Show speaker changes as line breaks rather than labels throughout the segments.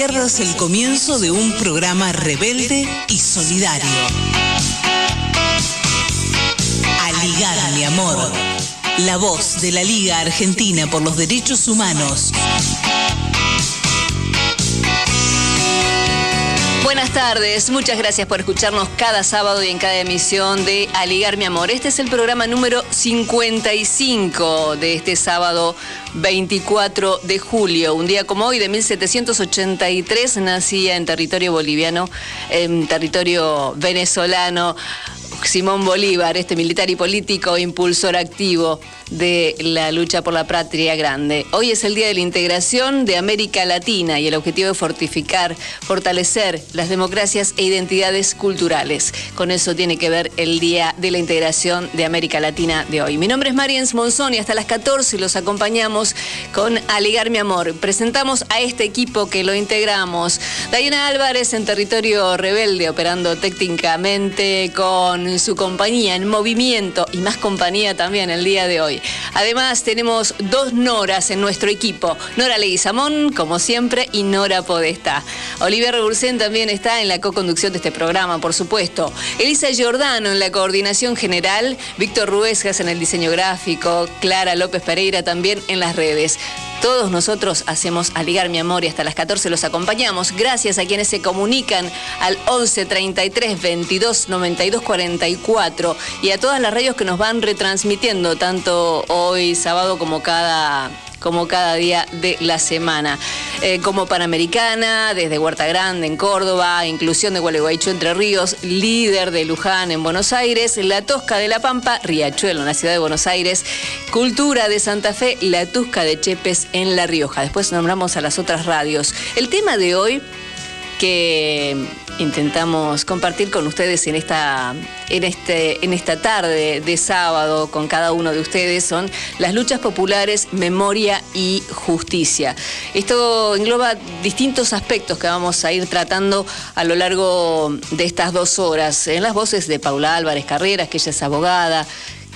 pierdas el comienzo de un programa rebelde y solidario. Aligar, mi amor. La voz de la Liga Argentina por los Derechos Humanos.
Buenas tardes, muchas gracias por escucharnos cada sábado y en cada emisión de Aligar mi amor. Este es el programa número 55 de este sábado 24 de julio. Un día como hoy de 1783 nacía en territorio boliviano, en territorio venezolano, Simón Bolívar, este militar y político impulsor activo de la lucha por la patria grande. Hoy es el Día de la Integración de América Latina y el objetivo es fortificar, fortalecer las democracias e identidades culturales. Con eso tiene que ver el Día de la Integración de América Latina de hoy. Mi nombre es Mariens Monzón y hasta las 14 los acompañamos con Aligar mi amor. Presentamos a este equipo que lo integramos. Dayana Álvarez en territorio rebelde, operando técnicamente con su compañía en movimiento y más compañía también el día de hoy. Además, tenemos dos Noras en nuestro equipo. Nora Leguizamón, como siempre, y Nora Podesta. Oliver Rebursén también está en la co-conducción de este programa, por supuesto. Elisa Giordano en la coordinación general, Víctor Ruesgas en el diseño gráfico, Clara López Pereira también en las redes. Todos nosotros hacemos Aligar mi amor y hasta las 14 los acompañamos. Gracias a quienes se comunican al 11 33 22 92 44 y a todas las radios que nos van retransmitiendo tanto hoy sábado como cada como cada día de la semana. Eh, como Panamericana, desde Huerta Grande en Córdoba, Inclusión de Gualeguaychú Entre Ríos, líder de Luján en Buenos Aires, La Tosca de La Pampa, Riachuelo en la ciudad de Buenos Aires, Cultura de Santa Fe, La Tusca de Chepes en La Rioja. Después nombramos a las otras radios. El tema de hoy que intentamos compartir con ustedes en esta, en, este, en esta tarde de sábado con cada uno de ustedes son las luchas populares, memoria y justicia. Esto engloba distintos aspectos que vamos a ir tratando a lo largo de estas dos horas. En las voces de Paula Álvarez Carreras, que ella es abogada,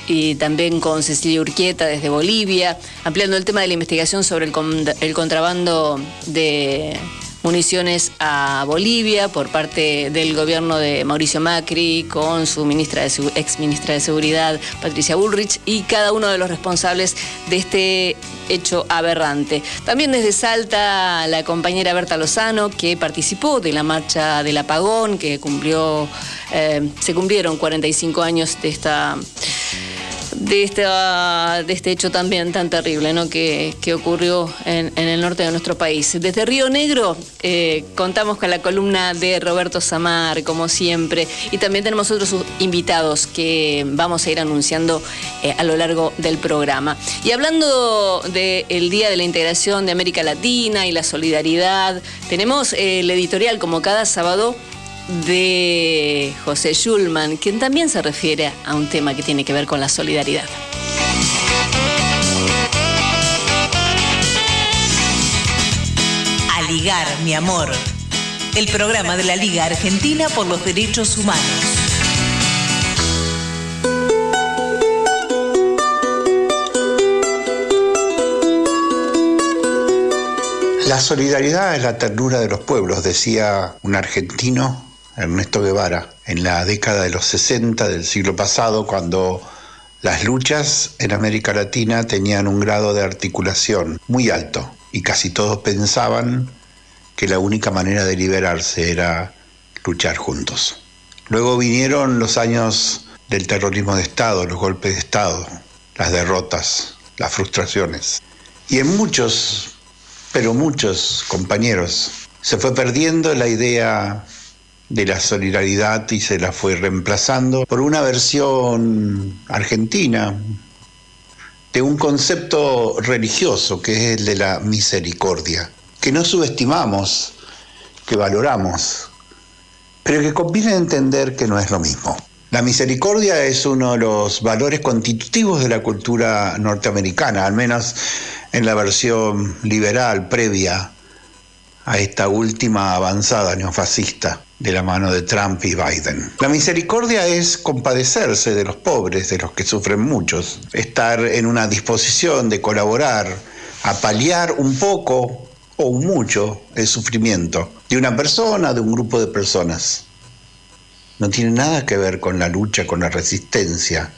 y también con Cecilia Urquieta desde Bolivia, ampliando el tema de la investigación sobre el, el contrabando de municiones a Bolivia por parte del gobierno de Mauricio Macri con su ministra de, ex ministra de Seguridad, Patricia Bullrich, y cada uno de los responsables de este hecho aberrante. También desde Salta la compañera Berta Lozano, que participó de la marcha del apagón, que cumplió, eh, se cumplieron 45 años de esta de, de este hecho también tan terrible ¿no? que, ocurrió en, el norte de nuestro país. Desde Río Negro eh, contamos con la columna de Roberto Samar, como siempre, y también tenemos otros invitados que vamos a ir anunciando eh, a lo largo del programa. Y hablando del Día de la Integración de América Latina y la solidaridad, tenemos eh, el editorial como cada sábado de José Schulman, quien también se refiere a un tema que tiene que ver con la solidaridad.
Aligar, mi amor. El programa de la Liga Argentina por los Derechos Humanos.
La solidaridad es la ternura de los pueblos, decía un argentino Ernesto Guevara, en la década de los 60 del siglo pasado, cuando las luchas en América Latina tenían un grado de articulación muy alto y casi todos pensaban que la única manera de liberarse era luchar juntos. Luego vinieron los años del terrorismo de Estado, los golpes de Estado, las derrotas, las frustraciones. Y en muchos, pero muchos compañeros, se fue perdiendo la idea de la solidaridad y se la fue reemplazando por una versión argentina de un concepto religioso que es el de la misericordia, que no subestimamos, que valoramos, pero que conviene entender que no es lo mismo. La misericordia es uno de los valores constitutivos de la cultura norteamericana, al menos en la versión liberal previa a esta última avanzada neofascista de la mano de Trump y Biden. La misericordia es compadecerse de los pobres, de los que sufren muchos, estar en una disposición de colaborar, a paliar un poco o mucho el sufrimiento de una persona, de un grupo de personas. No tiene nada que ver con la lucha, con la resistencia.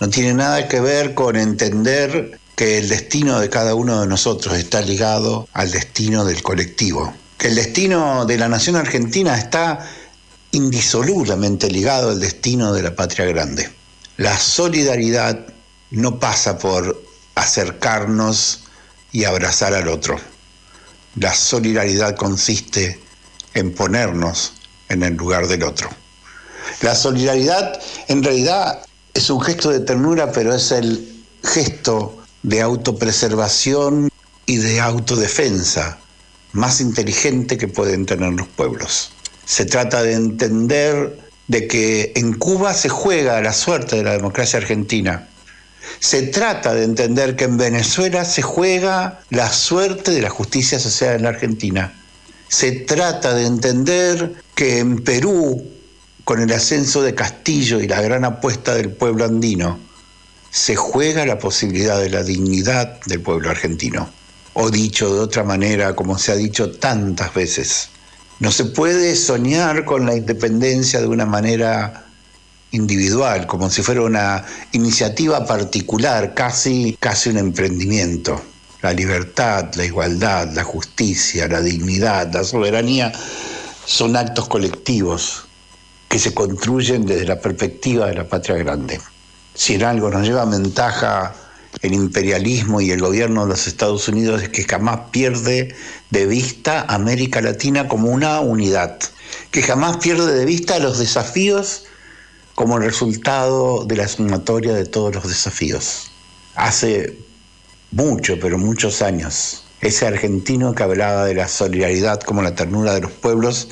No tiene nada que ver con entender que el destino de cada uno de nosotros está ligado al destino del colectivo. Que el destino de la nación argentina está indisolublemente ligado al destino de la patria grande. La solidaridad no pasa por acercarnos y abrazar al otro. La solidaridad consiste en ponernos en el lugar del otro. La solidaridad en realidad es un gesto de ternura, pero es el gesto de autopreservación y de autodefensa más inteligente que pueden tener los pueblos. Se trata de entender de que en Cuba se juega la suerte de la democracia argentina. Se trata de entender que en Venezuela se juega la suerte de la justicia social en la Argentina. Se trata de entender que en Perú, con el ascenso de Castillo y la gran apuesta del pueblo andino, se juega la posibilidad de la dignidad del pueblo argentino. O dicho de otra manera, como se ha dicho tantas veces, no se puede soñar con la independencia de una manera individual, como si fuera una iniciativa particular, casi, casi un emprendimiento. La libertad, la igualdad, la justicia, la dignidad, la soberanía son actos colectivos que se construyen desde la perspectiva de la patria grande. Si en algo nos lleva ventaja el imperialismo y el gobierno de los Estados Unidos es que jamás pierde de vista América Latina como una unidad, que jamás pierde de vista los desafíos como el resultado de la sumatoria de todos los desafíos. Hace mucho, pero muchos años, ese argentino que hablaba de la solidaridad como la ternura de los pueblos,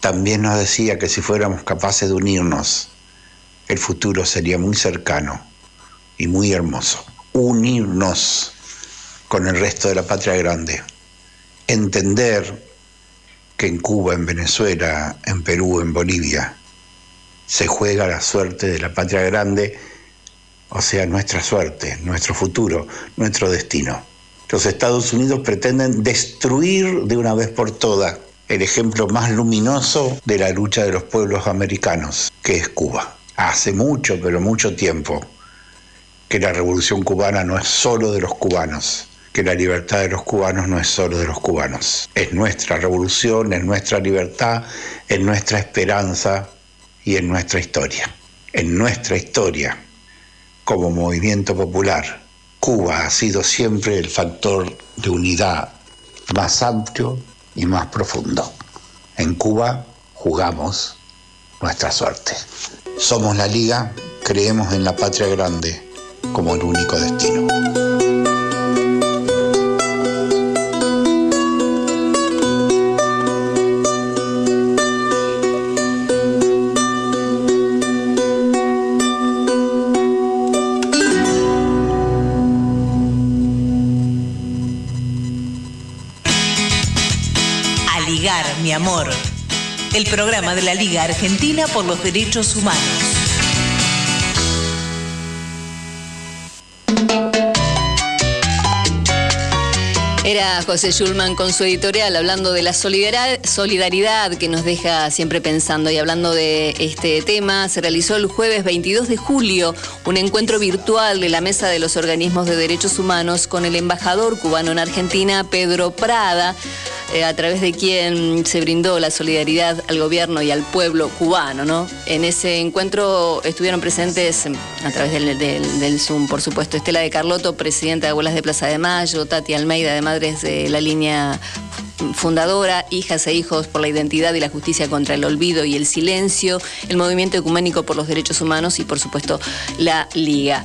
también nos decía que si fuéramos capaces de unirnos, el futuro sería muy cercano y muy hermoso. Unirnos con el resto de la patria grande. Entender que en Cuba, en Venezuela, en Perú, en Bolivia, se juega la suerte de la patria grande, o sea, nuestra suerte, nuestro futuro, nuestro destino. Los Estados Unidos pretenden destruir de una vez por todas el ejemplo más luminoso de la lucha de los pueblos americanos, que es Cuba. Hace mucho, pero mucho tiempo, que la revolución cubana no es solo de los cubanos, que la libertad de los cubanos no es solo de los cubanos. Es nuestra revolución, es nuestra libertad, es nuestra esperanza y en nuestra historia. En nuestra historia, como movimiento popular, Cuba ha sido siempre el factor de unidad más amplio y más profundo. En Cuba jugamos nuestra suerte. Somos la Liga, creemos en la patria grande como el único destino.
Aligar, mi amor. El programa de la Liga Argentina por los Derechos Humanos.
Era José Schulman con su editorial hablando de la solidaridad que nos deja siempre pensando y hablando de este tema. Se realizó el jueves 22 de julio un encuentro virtual de la Mesa de los Organismos de Derechos Humanos con el embajador cubano en Argentina, Pedro Prada. Eh, a través de quien se brindó la solidaridad al gobierno y al pueblo cubano. ¿no? En ese encuentro estuvieron presentes a través del, del, Zoom, por supuesto, Estela de Carlotto, presidenta de Abuelas de Plaza de Mayo, Tati Almeida de Madres de la línea fundadora, Hijas e Hijos por la Identidad y la Justicia contra el Olvido y el Silencio, el Movimiento Ecuménico por los Derechos Humanos y, por supuesto, la Liga.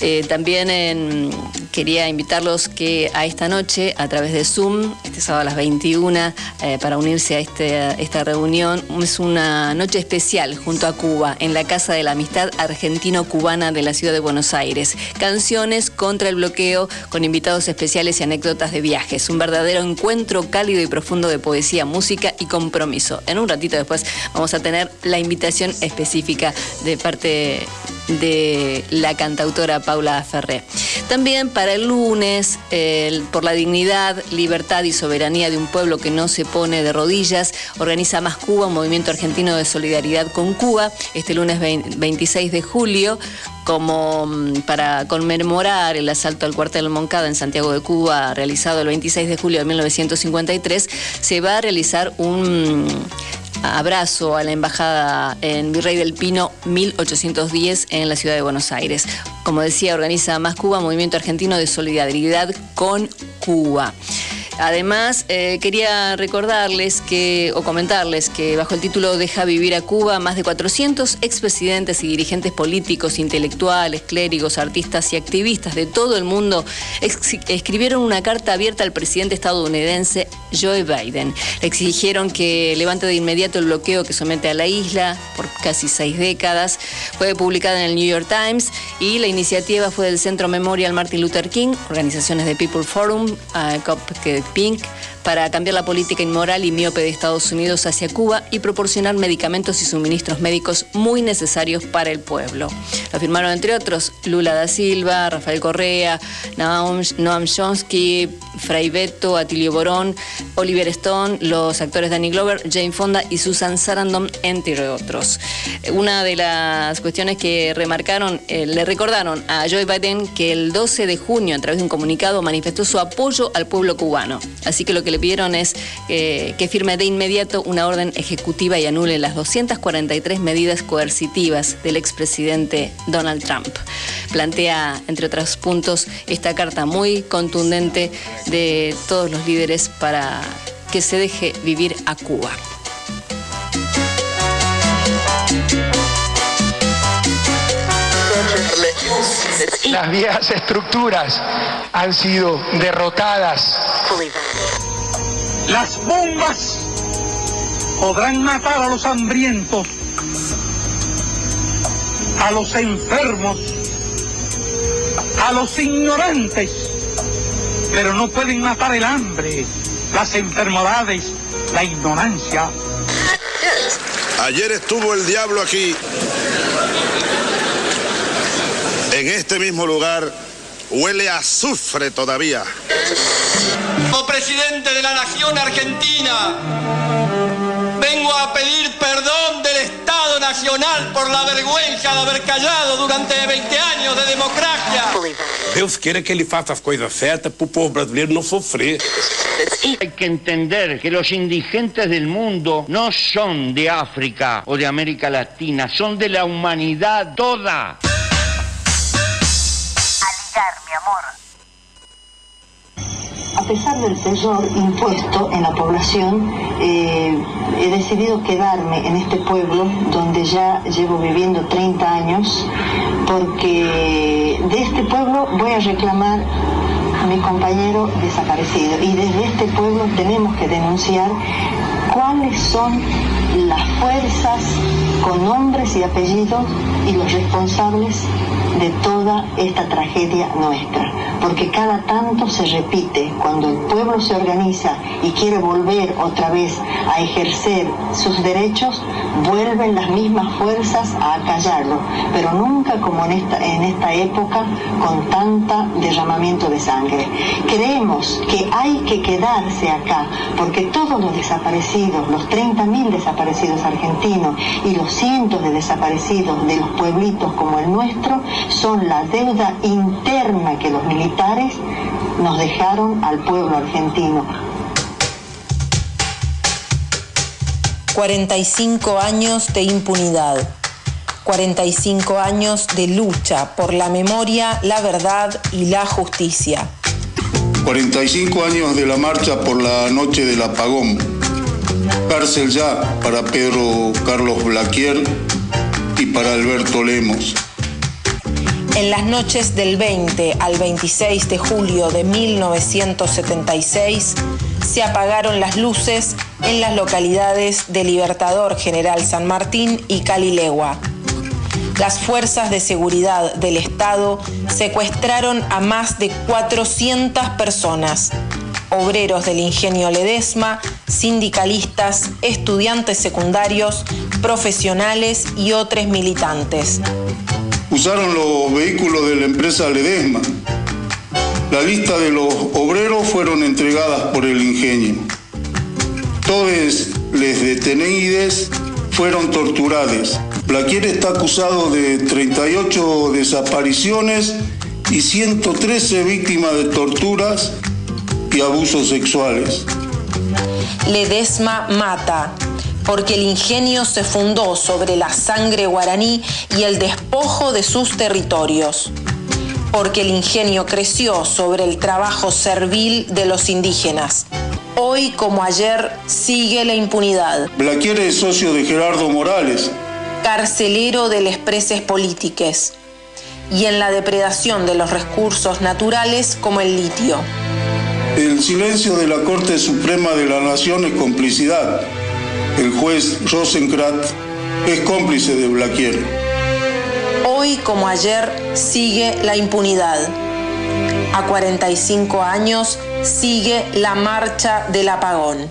Eh, también quería invitarlos que a esta noche, a través de Zoom, este sábado a las 21, eh, para unirse a este, esta reunión, es una noche especial junto a Cuba, en la Casa de la Amistad Argentino-Cubana de la Ciudad de Buenos Aires. Canciones contra el bloqueo, con invitados especiales y anécdotas de viajes. Un verdadero encuentro y profundo de poesía, música y compromiso. En un ratito después vamos a tener la invitación específica de parte de la cantautora Paula Ferré. También para el lunes, por la dignidad, libertad y soberanía de un pueblo que no se pone de rodillas, organiza Más Cuba, un movimiento argentino de solidaridad con Cuba, este lunes 26 de julio, como mm, para conmemorar el asalto al cuartel Moncada en Santiago de Cuba, realizado el 26 de julio de 1953, se va a realizar un abrazo a la embajada en Virrey del Pino 1810 en la ciudad de Buenos Aires. Como decía, organiza Más Cuba, Movimiento Argentino de Solidaridad con Cuba. Además, eh, quería recordarles que, o comentarles que bajo el título Deja vivir a Cuba, más de 400 expresidentes y dirigentes políticos, intelectuales, clérigos, artistas y activistas de todo el mundo escribieron una carta abierta al presidente estadounidense Joe Biden. Le exigieron que levante de inmediato el bloqueo que somete a la isla por casi seis décadas. Fue publicada en el New York Times y la iniciativa fue del Centro Memorial Martin Luther King, organizaciones de People Forum, uh, Pink para cambiar la política inmoral y miope de Estados Unidos hacia Cuba y proporcionar medicamentos y suministros médicos muy necesarios para el pueblo. Lo firmaron entre otros Lula da Silva, Rafael Correa, Noam, Chomsky, Fray Beto, Atilio Borón, Oliver Stone, los actores Danny Glover, Jane Fonda y Susan Sarandon, entre otros. Una de las cuestiones que remarcaron, eh, le recordaron a Joe Biden que el 12 de junio, a través de un comunicado, manifestó su apoyo al pueblo cubano. Así que lo que le pidieron es eh, que firme de inmediato una orden ejecutiva y anule las 243 medidas coercitivas del expresidente Donald Trump. Plantea, entre otros puntos, esta carta muy contundente de todos los líderes para que se deje vivir a Cuba.
Las viejas estructuras han sido derrotadas.
Las bombas podrán matar a los hambrientos, a los enfermos, a los ignorantes, pero no pueden matar el hambre, las enfermedades, la ignorancia.
Ayer estuvo el diablo aquí, en este mismo lugar, huele a azufre todavía.
Como presidente de la Nación Argentina, vengo a pedir perdón del Estado Nacional por la vergüenza de haber callado durante 20 años de democracia.
Deus quiere que ele faça as coisas certas para o povo brasileiro não sofrer.
Hay que entender que los indigentes del mundo no son de África o de América Latina, son de la humanidad toda.
A pesar del terror impuesto en la población, eh, he decidido quedarme en este pueblo donde ya llevo viviendo 30 años, porque de este pueblo voy a reclamar a mi compañero desaparecido. Y desde este pueblo tenemos que denunciar cuáles son las fuerzas con nombres y apellidos y los responsables de toda esta tragedia nuestra porque cada tanto se repite, cuando el pueblo se organiza y quiere volver otra vez a ejercer sus derechos, vuelven las mismas fuerzas a acallarlo, pero nunca como en esta, en esta época con tanta derramamiento de sangre. Creemos que hay que quedarse acá, porque todos los desaparecidos, los 30.000 desaparecidos argentinos y los cientos de desaparecidos de los pueblitos como el nuestro, son la deuda interna que los militares nos dejaron al pueblo argentino.
45 años de impunidad. 45 años de lucha por la memoria, la verdad y la justicia.
45 años de la marcha por la noche del apagón. Cárcel ya para Pedro Carlos Blaquier y para Alberto Lemos.
En las noches del 20 al 26 de julio de 1976 se apagaron las luces en las localidades de Libertador General San Martín y Calilegua. Las fuerzas de seguridad del Estado secuestraron a más de 400 personas, obreros del ingenio Ledesma, sindicalistas, estudiantes secundarios, profesionales y otros militantes.
usaron los vehículos de la empresa Ledesma. La lista de los obreros fueron entregadas por el ingenio. Todos les detenidos fueron torturados. Blaquier está acusado de 38 desapariciones y 113 víctimas de torturas y abusos sexuales.
Ledesma mata, porque el ingenio se fundó sobre la sangre guaraní y el despojo de sus territorios, porque el ingenio creció sobre el trabajo servil de los indígenas. Hoy como ayer sigue la impunidad.
Blaquier es socio de Gerardo Morales.
Carcelero de las preses políticas y en la depredación de los recursos naturales como el litio.
El silencio de la Corte Suprema de la Nación es complicidad. El juez Rosenkratz es cómplice de Blaquier.
Hoy como ayer sigue la impunidad. A 45 años sigue la marcha del apagón.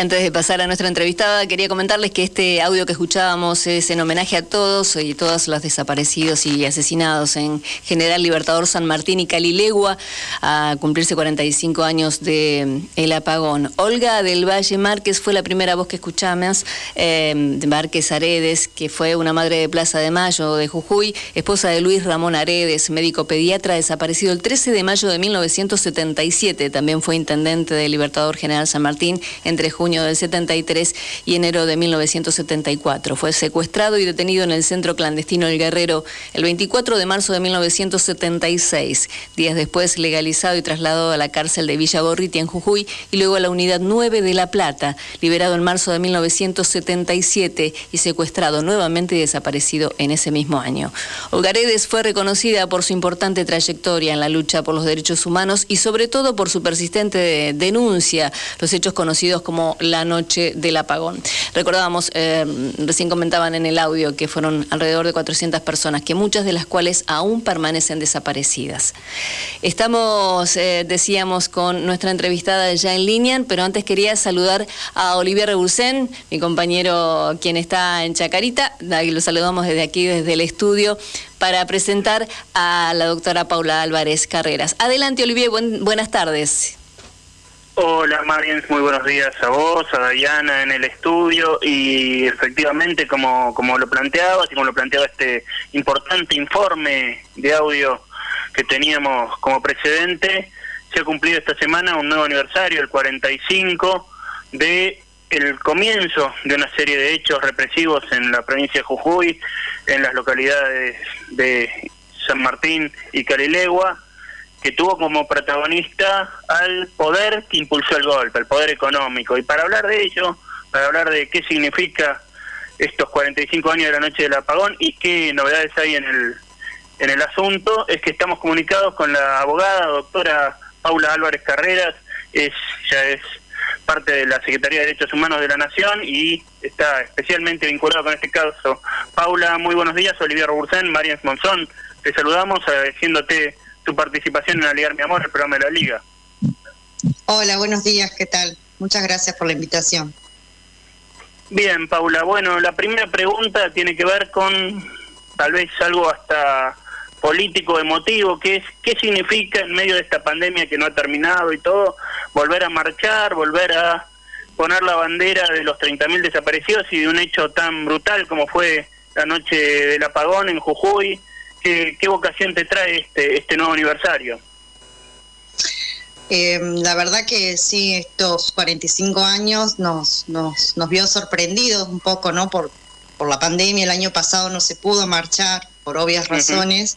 Antes de pasar a nuestra entrevistada, quería comentarles que este audio que escuchábamos es en homenaje a todos y todas los desaparecidos y asesinados en General Libertador San Martín y Calilegua, a cumplirse 45 años de el apagón. Olga del Valle Márquez fue la primera voz que escuchamos, eh, Márquez Aredes, que fue una madre de Plaza de Mayo de Jujuy, esposa de Luis Ramón Aredes, médico pediatra, desaparecido el 13 de mayo de 1977. También fue intendente de Libertador General San Martín entre junio del 73 y enero de 1974. Fue secuestrado y detenido en el centro clandestino El Guerrero el 24 de marzo de 1976. Días después legalizado y trasladado a la cárcel de Villa Gorriti en Jujuy y luego a la unidad 9 de La Plata, liberado en marzo de 1977 y secuestrado nuevamente y desaparecido en ese mismo año. Olgaredes fue reconocida por su importante trayectoria en la lucha por los derechos humanos y sobre todo por su persistente denuncia, los hechos conocidos como la noche del apagón. Recordábamos, eh, recién comentaban en el audio que fueron alrededor de 400 personas, que muchas de las cuales aún permanecen desaparecidas. Estamos, eh, decíamos, con nuestra entrevistada ya en línea, pero antes quería saludar a Olivier Rebursén, mi compañero quien está en Chacarita, lo saludamos desde aquí, desde el estudio, para presentar a la doctora Paula Álvarez Carreras. Adelante, Olivier, buenas tardes.
Hola Mariens, muy buenos días a vos, a Diana en el estudio. Y efectivamente como, como lo planteabas y como lo planteaba este importante informe de audio que teníamos como precedente, se ha cumplido esta semana un nuevo aniversario, el 45, de el comienzo de una serie de hechos represivos en la provincia de Jujuy, en las localidades de San Martín y Carilegua, que tuvo como protagonista al poder que impulsó el golpe, el poder económico. Y para hablar de ello, para hablar de qué significa estos 45 años de la noche del apagón y qué novedades hay en el, en el asunto, es que estamos comunicados con la abogada doctora Paula Álvarez Carreras, es, ya es parte de la Secretaría de Derechos Humanos de la Nación y está especialmente vinculada con este caso. Paula, muy buenos días, Olivia Robursén, Marian Monzón, te saludamos agradeciéndote tu participación en Aligar Mi Amor, el programa de la Liga.
Hola, buenos días, ¿qué tal? Muchas gracias por la invitación.
Bien, Paula, bueno, la primera pregunta tiene que ver con tal vez algo hasta político, emotivo, que es qué significa en medio de esta pandemia que no ha terminado y todo, volver a marchar, volver a poner la bandera de los 30.000 desaparecidos y de un hecho tan brutal como fue la noche del apagón en Jujuy, ¿Qué, vocación te trae este, este nuevo aniversario?
Em, la verdad que sí, estos 45 años nos, nos, nos vio sorprendidos un poco, ¿no? Por, por la pandemia, el año pasado no se pudo marchar por obvias razones.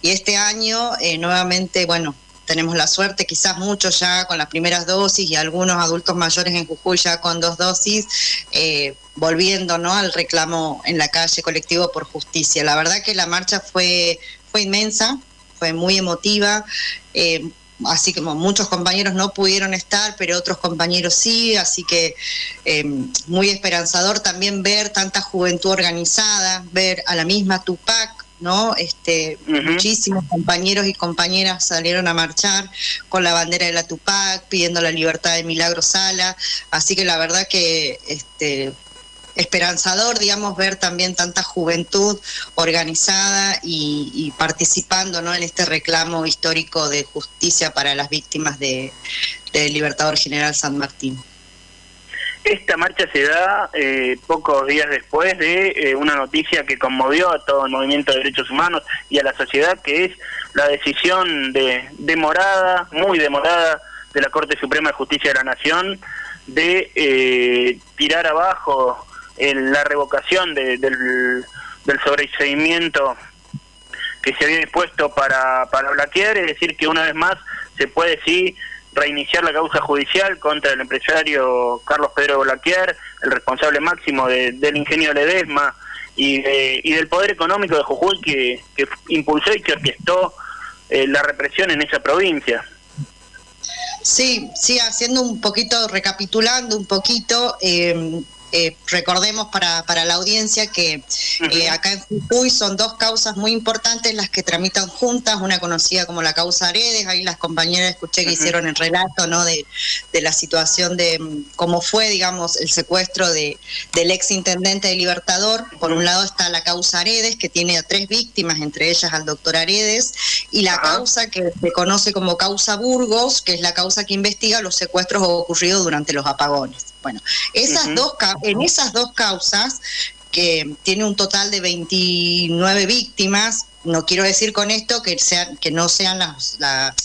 Y este año, eh, nuevamente, bueno, tenemos la suerte, quizás muchos ya con las primeras dosis y algunos adultos mayores en Jujuy ya con dos dosis, eh, volviendo ¿no? al reclamo en la calle colectivo por justicia. La verdad que la marcha fue, fue inmensa, fue muy emotiva. Eh, así como muchos compañeros no pudieron estar, pero otros compañeros sí, así que eh, muy esperanzador también ver tanta juventud organizada, ver a la misma Tupac, ¿no? Este, Muchísimos compañeros y compañeras salieron a marchar con la bandera de la Tupac, pidiendo la libertad de Milagro Sala, así que la verdad que este, esperanzador, digamos, ver también tanta juventud organizada y, participando ¿no? en este reclamo histórico de justicia para las víctimas de, del Libertador General San Martín.
Esta marcha se da eh, pocos días después de eh, una noticia que conmovió a todo el movimiento de derechos humanos y a la sociedad, que es la decisión de demorada, muy demorada, de la Corte Suprema de Justicia de la Nación de eh, tirar abajo la revocación del, del sobreseimiento que se había dispuesto para, para Blaquier, es decir, que una vez más se puede sí reiniciar la causa judicial contra el empresario Carlos Pedro Blaquier, el responsable máximo del ingenio Ledesma y, y del poder económico de Jujuy que, que impulsó y que orquestó eh, la represión en esa provincia.
Sí, sí, haciendo un poquito, recapitulando un poquito, eh, eh, recordemos para, para la audiencia que eh, acá en Jujuy son dos causas muy importantes las que tramitan juntas, una conocida como la causa Aredes, ahí las compañeras escuché que hicieron el relato ¿no? de, la situación de mm, cómo fue, digamos, el secuestro de, del ex intendente de Libertador. Por un lado está la causa Aredes, que tiene a tres víctimas, entre ellas al doctor Aredes, y la causa que se conoce como causa Burgos, que es la causa que investiga los secuestros ocurridos durante los apagones. Bueno, esas dos, en esas dos causas, que tiene un total de 29 víctimas, no quiero decir con esto que sean que no sean las,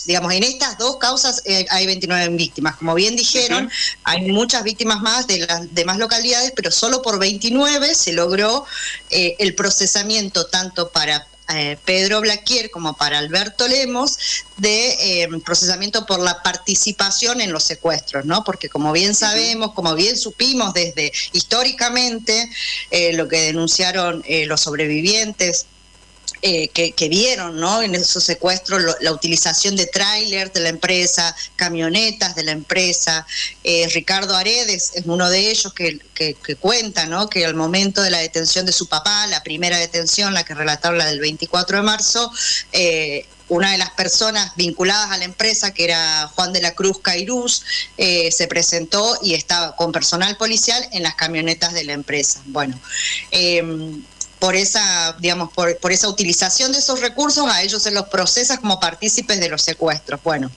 digamos en estas dos causas eh, hay 29 víctimas. Como bien dijeron hay muchas víctimas más de las demás localidades pero solo por 29 se logró eh, el procesamiento tanto para eh, Pedro Blaquier como para Alberto Lemos de eh, procesamiento por la participación en los secuestros, ¿no? Porque como bien sabemos, como bien supimos desde históricamente, eh, lo que denunciaron los sobrevivientes eh, que, vieron ¿no? en esos secuestros la utilización de trailers de la empresa, camionetas de la empresa. Eh, Ricardo Aredes es uno de ellos que, cuenta ¿no? que al momento de la detención de su papá, la primera detención, la que relataron la del 24 de marzo, eh, una de las personas vinculadas a la empresa, que era Juan de la Cruz Cairús, se presentó y estaba con personal policial en las camionetas de la empresa. Bueno, por esa, digamos, por, por, esa utilización de esos recursos, a ellos se los procesa como partícipes de los secuestros. Bueno,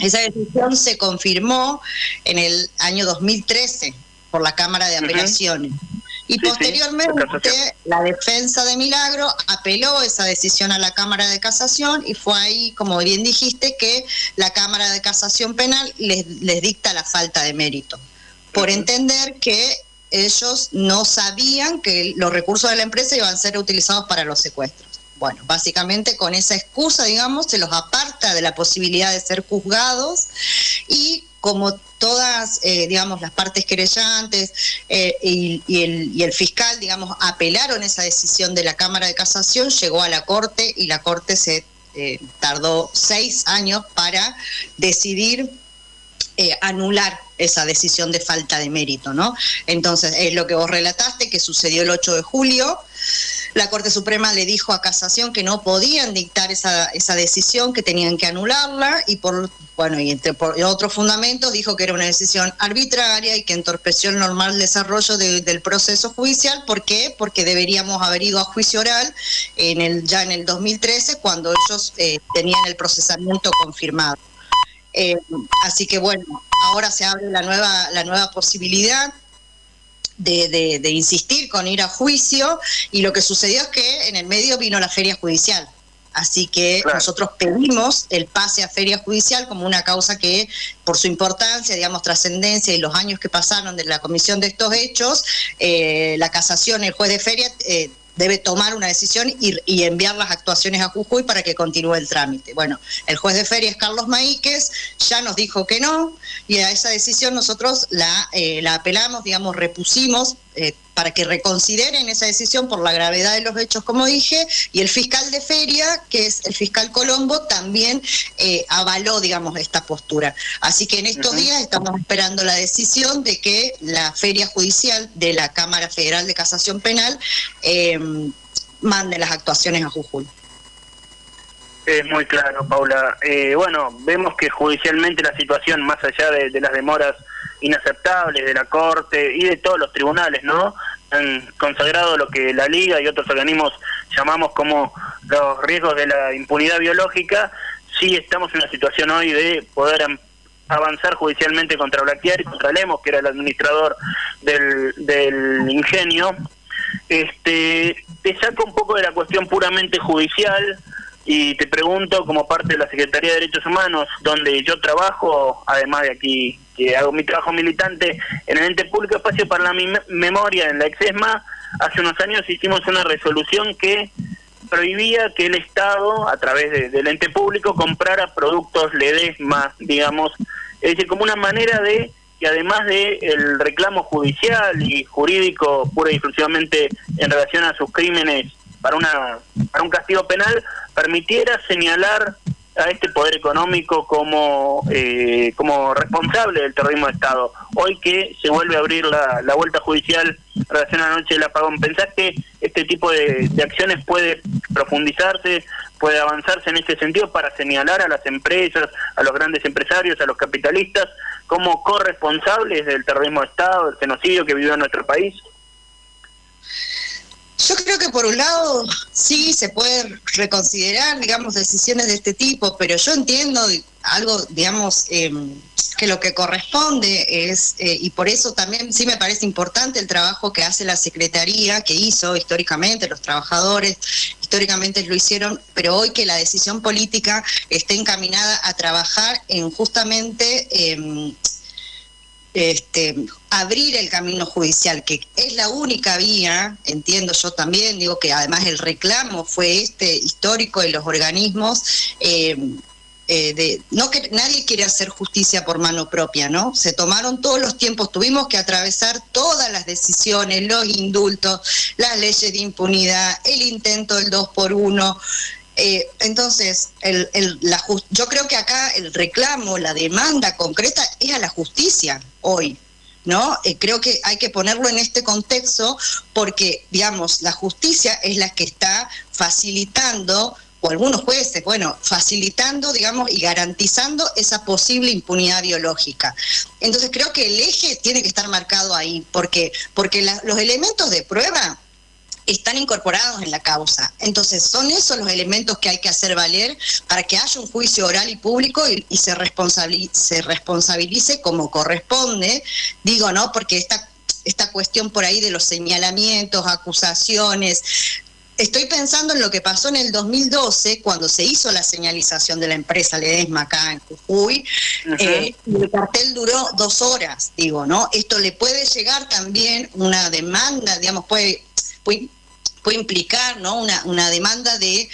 esa decisión se confirmó en el año 2013 por la Cámara de Apelaciones. Y posteriormente la defensa de Milagro apeló esa decisión a la Cámara de Casación y fue ahí, como bien dijiste, que la Cámara de Casación Penal les, les dicta la falta de mérito, por entender que ellos no sabían que los recursos de la empresa iban a ser utilizados para los secuestros. Bueno, básicamente con esa excusa, digamos, se los aparta de la posibilidad de ser juzgados y como todas, eh, digamos, las partes querellantes eh, y, el, fiscal, digamos, apelaron esa decisión de la Cámara de Casación, llegó a la Corte y la Corte se eh, tardó seis años para decidir anular esa decisión de falta de mérito, ¿no? Entonces, es lo que vos relataste, que sucedió el 8 de julio. La Corte Suprema le dijo a Casación que no podían dictar esa, esa decisión, que tenían que anularla, y por bueno, y entre por otros fundamentos dijo que era una decisión arbitraria y que entorpeció el normal desarrollo del proceso judicial. ¿Por qué? Porque deberíamos haber ido a juicio oral en el, ya en el 2013, cuando ellos eh, tenían el procesamiento confirmado. Eh, así que bueno, ahora se abre la nueva, la nueva posibilidad de, de, insistir con ir a juicio y lo que sucedió es que en el medio vino la feria judicial. Así que nosotros pedimos el pase a feria judicial como una causa que, por su importancia, digamos, trascendencia y los años que pasaron de la comisión de estos hechos, eh, la casación, el juez de feria, eh, debe tomar una decisión y, y, enviar las actuaciones a Jujuy para que continúe el trámite. Bueno, el juez de ferias, Carlos Maíquez, ya nos dijo que no, y a esa decisión nosotros la, eh, la apelamos, digamos, repusimos eh, para que reconsideren esa decisión por la gravedad de los hechos, como dije, y el fiscal de feria, que es el fiscal Colombo, también eh, avaló, digamos, esta postura. Así que en estos días estamos esperando la decisión de que la feria judicial de la Cámara Federal de Casación Penal eh, mande las actuaciones a Jujuy.
Es muy claro, Paula. Eh, bueno, vemos que judicialmente la situación, más allá de, las demoras inaceptables de la Corte y de todos los tribunales, ¿no? Han consagrado lo que la Liga y otros organismos llamamos como los riesgos de la impunidad biológica. Sí estamos en una situación hoy de poder avanzar judicialmente contra Blaquier contra Lemos, que era el administrador del, ingenio. Este, te saco un poco de la cuestión puramente judicial y te pregunto, como parte de la Secretaría de Derechos Humanos, donde yo trabajo, además de aquí que hago mi trabajo militante en el ente público Espacio para la Memoria, en la EXESMA, hace unos años hicimos una resolución que prohibía que el Estado, a través del ente público, comprara productos LEDESMA, digamos, es decir, como una manera de que además de el reclamo judicial y jurídico pura y exclusivamente en relación a sus crímenes para una para un castigo penal permitiera señalar a este poder económico como eh, como responsable del terrorismo de Estado. Hoy que se vuelve a abrir la, la vuelta judicial en relación a la noche del apagón, ¿pensás que este tipo de, de, acciones puede profundizarse, puede avanzarse en este sentido para señalar a las empresas, a los grandes empresarios, a los capitalistas como corresponsables del terrorismo de Estado, del genocidio que vivió en nuestro país?
Yo creo que por un lado sí se puede reconsiderar, digamos, decisiones de este tipo, pero yo entiendo algo, digamos, eh, que lo que corresponde es, eh, y por eso también sí me parece importante el trabajo que hace la Secretaría, que hizo históricamente los trabajadores, históricamente lo hicieron, pero hoy que la decisión política esté encaminada a trabajar en justamente... Eh, este, abrir el camino judicial, que es la única vía, entiendo yo también, digo que además el reclamo fue este histórico de los organismos. Eh, eh, de, no que nadie quiere hacer justicia por mano propia, ¿no? Se tomaron todos los tiempos, tuvimos que atravesar todas las decisiones, los indultos, las leyes de impunidad, el intento del 2 por 1 eh, entonces, el, el, la yo creo que acá el reclamo, la demanda concreta es a la justicia hoy. ¿No? Eh, creo que hay que ponerlo en este contexto porque, digamos, la justicia es la que está facilitando o algunos jueces, bueno, facilitando, digamos, y garantizando esa posible impunidad biológica. Entonces creo que el eje tiene que estar marcado ahí, porque, porque la, los elementos de prueba están incorporados en la causa. Entonces, son esos los elementos que hay que hacer valer para que haya un juicio oral y público y, y se, responsabilice, se responsabilice como corresponde, digo, ¿no? Porque esta, esta cuestión por ahí de los señalamientos, acusaciones, Estoy pensando en lo que pasó en el 2012, cuando se hizo la señalización de la empresa Ledesma acá en Jujuy. Eh, el cartel duró dos horas, digo, ¿no? Esto le puede llegar también una demanda, digamos, puede, puede, implicar, ¿no? Una, una demanda de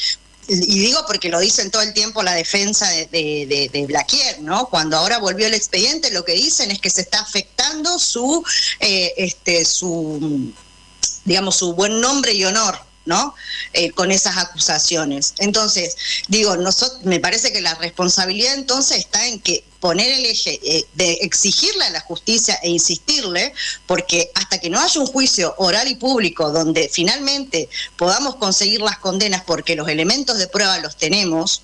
y digo porque lo dicen todo el tiempo la defensa de, de, de, de, Blaquier, ¿no? Cuando ahora volvió el expediente, lo que dicen es que se está afectando su, eh, este, su, digamos, su buen nombre y honor, ¿no? Eh, con esas acusaciones. Entonces, digo, nosotros, me parece que la responsabilidad entonces está en que poner el eje eh, de exigirle a la justicia e insistirle, porque hasta que no haya un juicio oral y público donde finalmente podamos conseguir las condenas porque los elementos de prueba los tenemos,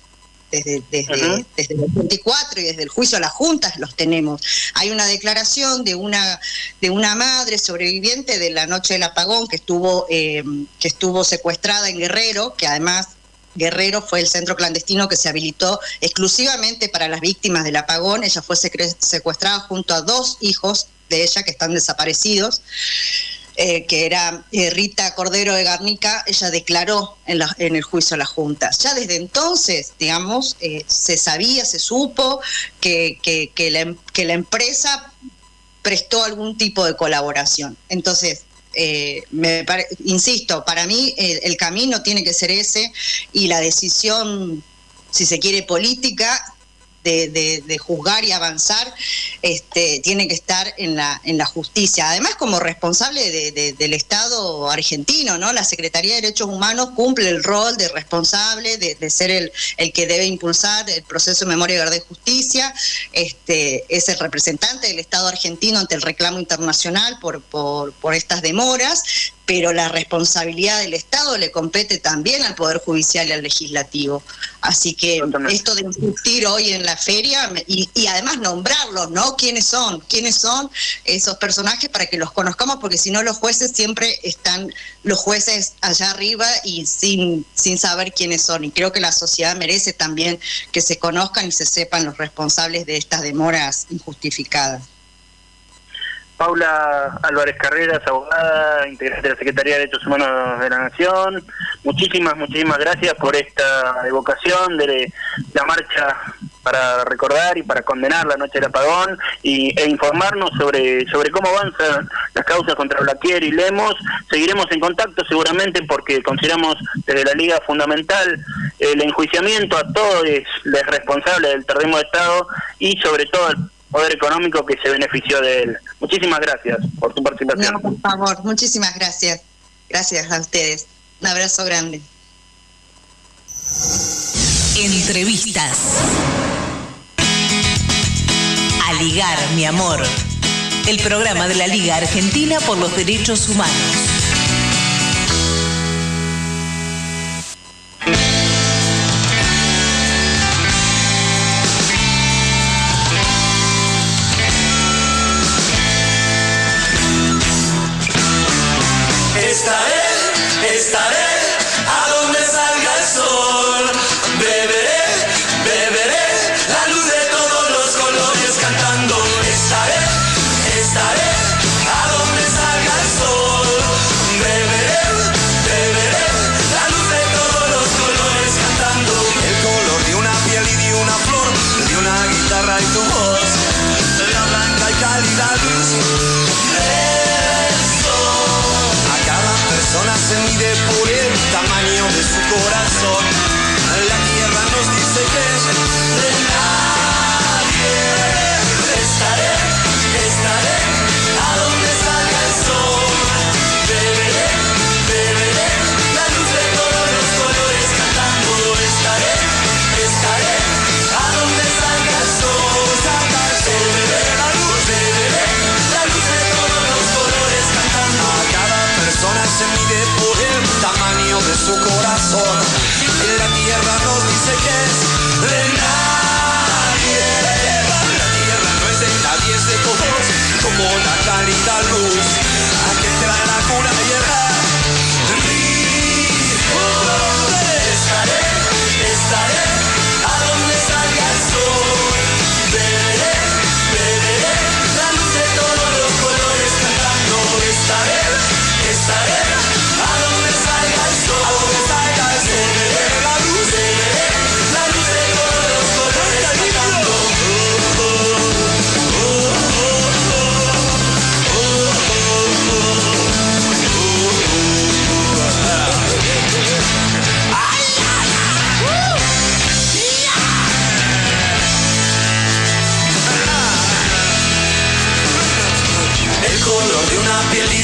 desde, desde, uh -huh. desde el 24 y desde el juicio a las juntas los tenemos. Hay una declaración de una, de una madre sobreviviente de la noche del apagón que estuvo, eh, que estuvo secuestrada en Guerrero, que además Guerrero fue el centro clandestino que se habilitó exclusivamente para las víctimas del apagón. Ella fue secuestrada junto a dos hijos de ella que están desaparecidos eh, que era eh, Rita Cordero de Garnica, ella declaró en, la, en, el juicio a las juntas. Ya desde entonces, digamos, eh, se sabía, se supo que, que, que, la, la empresa prestó algún tipo de colaboración. Entonces, me insisto, para mí el camino tiene que ser ese y la decisión, si se quiere, política de, juzgar y avanzar este, tiene que estar en la, en la justicia. Además, como responsable del Estado argentino, ¿no? La Secretaría de Derechos Humanos cumple el rol de responsable, de, ser el, el, que debe impulsar el proceso de memoria, verdad y justicia. Este, es el representante del Estado argentino ante el reclamo internacional por, por, por estas demoras pero la responsabilidad del Estado le compete también al Poder Judicial y al Legislativo. Así que esto de insistir hoy en la feria y, además nombrarlos, ¿no? ¿Quiénes son? ¿Quiénes son esos personajes para que los conozcamos? Porque si no, los jueces siempre están, los jueces allá arriba y sin, sin saber quiénes son. Y creo que la sociedad merece también que se conozcan y se sepan los responsables de estas demoras injustificadas.
Paula Álvarez Carreras, abogada, integrante de la Secretaría de Derechos Humanos de la Nación. Muchísimas, muchísimas gracias por esta evocación de la marcha para recordar y para condenar la noche del apagón y, e informarnos sobre, sobre cómo avanzan las causas contra Blaquier y Lemos. Seguiremos en contacto seguramente porque consideramos desde la Liga fundamental el enjuiciamiento a todos los responsables del terrorismo de Estado y sobre todo el poder económico que se benefició de él. Muchísimas gracias por tu participación.
No, por favor, muchísimas gracias. Gracias a ustedes. Un abrazo grande.
Entrevistas. A ligar, mi amor. El programa de la Liga Argentina por los Derechos Humanos.
luz. Aquí te la cuna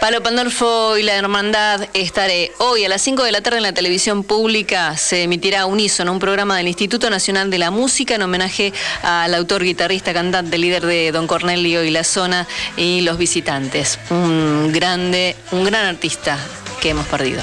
Palo Pandolfo y la Hermandad estaré hoy a las 5 de la tarde en la televisión pública. Se emitirá Unísono, un programa del Instituto Nacional de la Música en homenaje al autor, guitarrista, cantante, líder de Don Cornelio y la zona y los visitantes. Un grande, un gran artista que hemos perdido.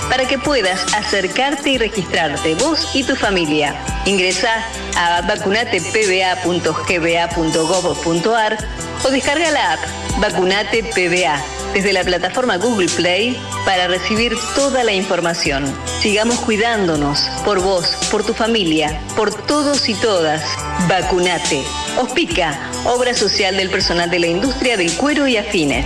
para que puedas acercarte y registrarte vos y tu familia. Ingresa a vacunatepba.gba.gov.ar o descarga la app Vacunate PBA desde la plataforma Google Play para recibir toda la información. Sigamos cuidándonos por vos, por tu familia, por todos y todas. Vacunate. Ospica, obra social del personal de la industria del cuero y afines.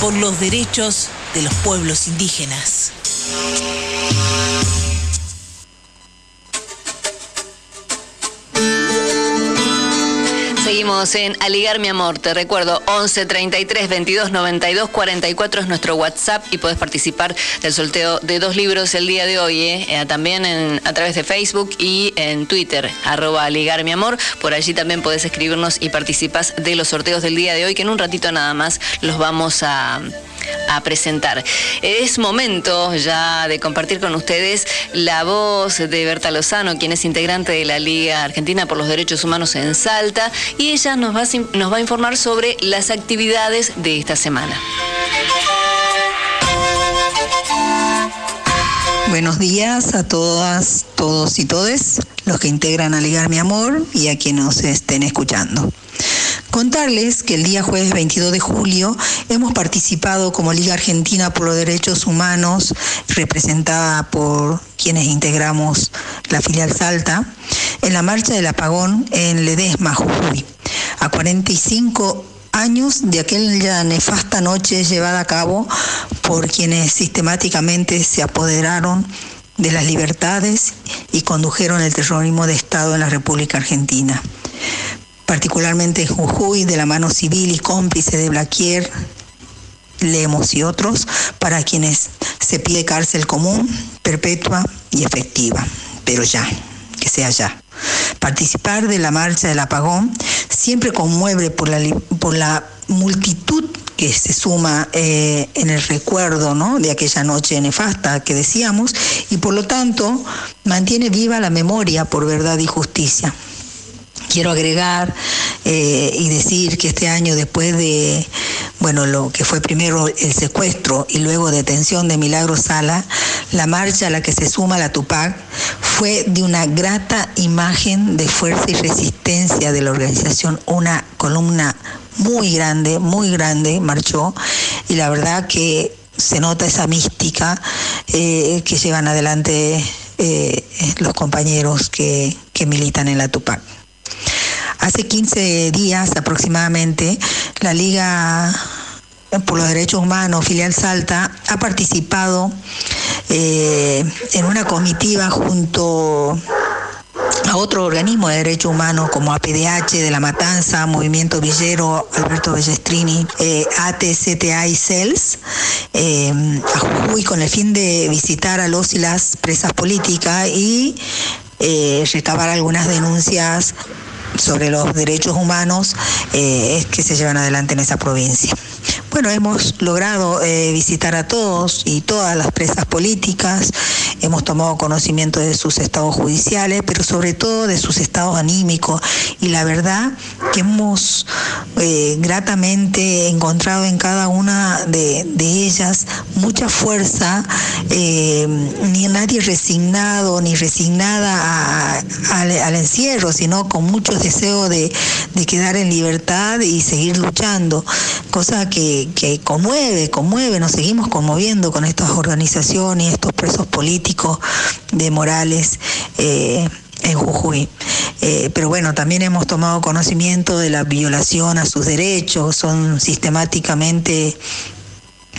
por los derechos de los pueblos indígenas.
Seguimos en Aligar mi amor. Te recuerdo 11 33 22 92 44 es nuestro WhatsApp y puedes participar del sorteo de dos libros el día de hoy. ¿eh? Eh, también en- a través de Facebook y en Twitter, arroba Aligar mi amor. Por allí también podés escribirnos y participas de los sorteos del día de hoy que en un ratito nada más los vamos a a presentar. Es momento ya de compartir con ustedes la voz de Berta Lozano, quien es integrante de la Liga Argentina por los Derechos Humanos en Salta, y ella nos va a, nos va a informar sobre las actividades de esta semana.
Buenos días a todas, todos y todes, los que integran a Ligar Mi Amor y a quienes nos estén escuchando. Contarles que el día jueves 22 de julio hemos participado como Liga Argentina por los Derechos Humanos, representada por quienes integramos la filial Salta, en la marcha del apagón en Ledesma, Jujuy. A 45 años de aquella nefasta noche llevada a cabo por quienes sistemáticamente se apoderaron de las libertades y condujeron el terrorismo de Estado en la República Argentina. Particularmente en Jujuy, de la mano civil y cómplice de Blaquier, Lemos y otros, para quienes se pide cárcel común, perpetua y efectiva. Pero ya, que sea ya. Participar de la marcha del apagón siempre conmueve por la, por la multitud que se suma eh, en el recuerdo ¿no? de aquella noche nefasta que decíamos y por lo tanto mantiene viva la memoria por verdad y justicia. Quiero agregar eh, y decir que este año, después de, bueno, lo que fue primero el secuestro y luego detención de Milagro Sala, la marcha a la que se suma la Tupac fue de una grata imagen de fuerza y resistencia de la organización, una columna muy grande, muy grande, marchó, y la verdad que se nota esa mística eh, que llevan adelante eh, los compañeros que, que militan en la Tupac. Hace 15 días aproximadamente, la Liga por los Derechos Humanos, filial Salta, ha participado eh, en una comitiva junto a otro organismo de derechos humanos como APDH de La Matanza, Movimiento Villero, Alberto Bellestrini, eh, ATCTA y CELS, eh, a Jujuy con el fin de visitar a los y las presas políticas y eh, recabar algunas denuncias sobre los derechos humanos eh, que se llevan adelante en esa provincia. Bueno, hemos logrado eh, visitar a todos y todas las presas políticas, hemos tomado conocimiento de sus estados judiciales, pero sobre todo de sus estados anímicos y la verdad que hemos eh, gratamente encontrado en cada una de, ellas mucha fuerza, ni nadie resignado ni resignada al, encierro, sino con mucho deseo de, de quedar en libertad y seguir luchando, cosa que, conmueve, conmueve, nos seguimos conmoviendo con estas organizaciones estos presos políticos de Morales. Eh, en Jujuy. Eh, pero bueno, también hemos tomado conocimiento de la violación a sus derechos, son sistemáticamente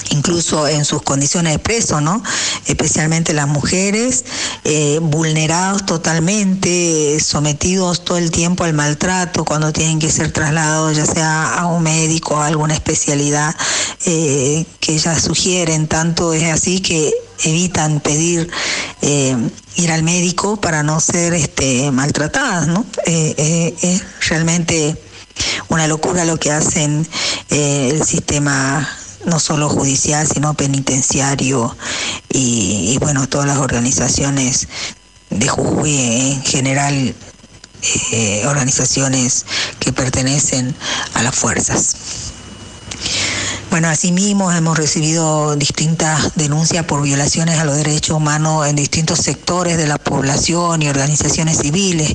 incluso en sus condiciones de preso, ¿no? Especialmente las mujeres, eh, vulnerados totalmente, sometidos todo el tiempo al maltrato cuando tienen que ser trasladados ya sea a un médico, a alguna especialidad eh, que ellas sugieren, tanto es así que evitan pedir eh, ir al médico para no ser este, maltratadas, ¿no? es realmente una locura lo que hacen el sistema no solo judicial, sino penitenciario y, bueno, todas las organizaciones de Jujuy en general, eh, organizaciones que pertenecen a las fuerzas. Bueno, asimismo hemos recibido distintas denuncias por violaciones a los derechos humanos en distintos sectores de la población y organizaciones civiles.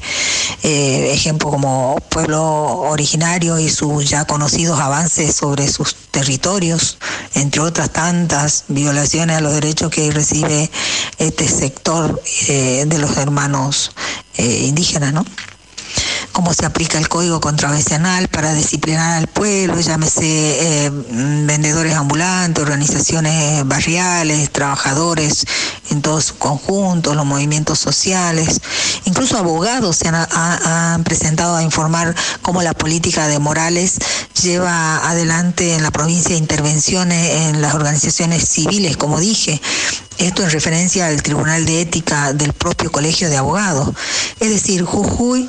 Eh, ejemplo como pueblo originario y sus ya conocidos avances sobre sus territorios, entre otras tantas violaciones a los derechos que recibe este sector eh, de los hermanos eh, indígenas, ¿no? Cómo se aplica el código contravencional para disciplinar al pueblo, llámese eh, vendedores ambulantes, organizaciones barriales, trabajadores en todos sus conjuntos, los movimientos sociales, incluso abogados se han, presentado a informar cómo la política de Morales lleva adelante en la provincia intervenciones en las organizaciones civiles, como dije, esto en referencia al Tribunal de Ética del propio Colegio de Abogados. Es decir, Jujuy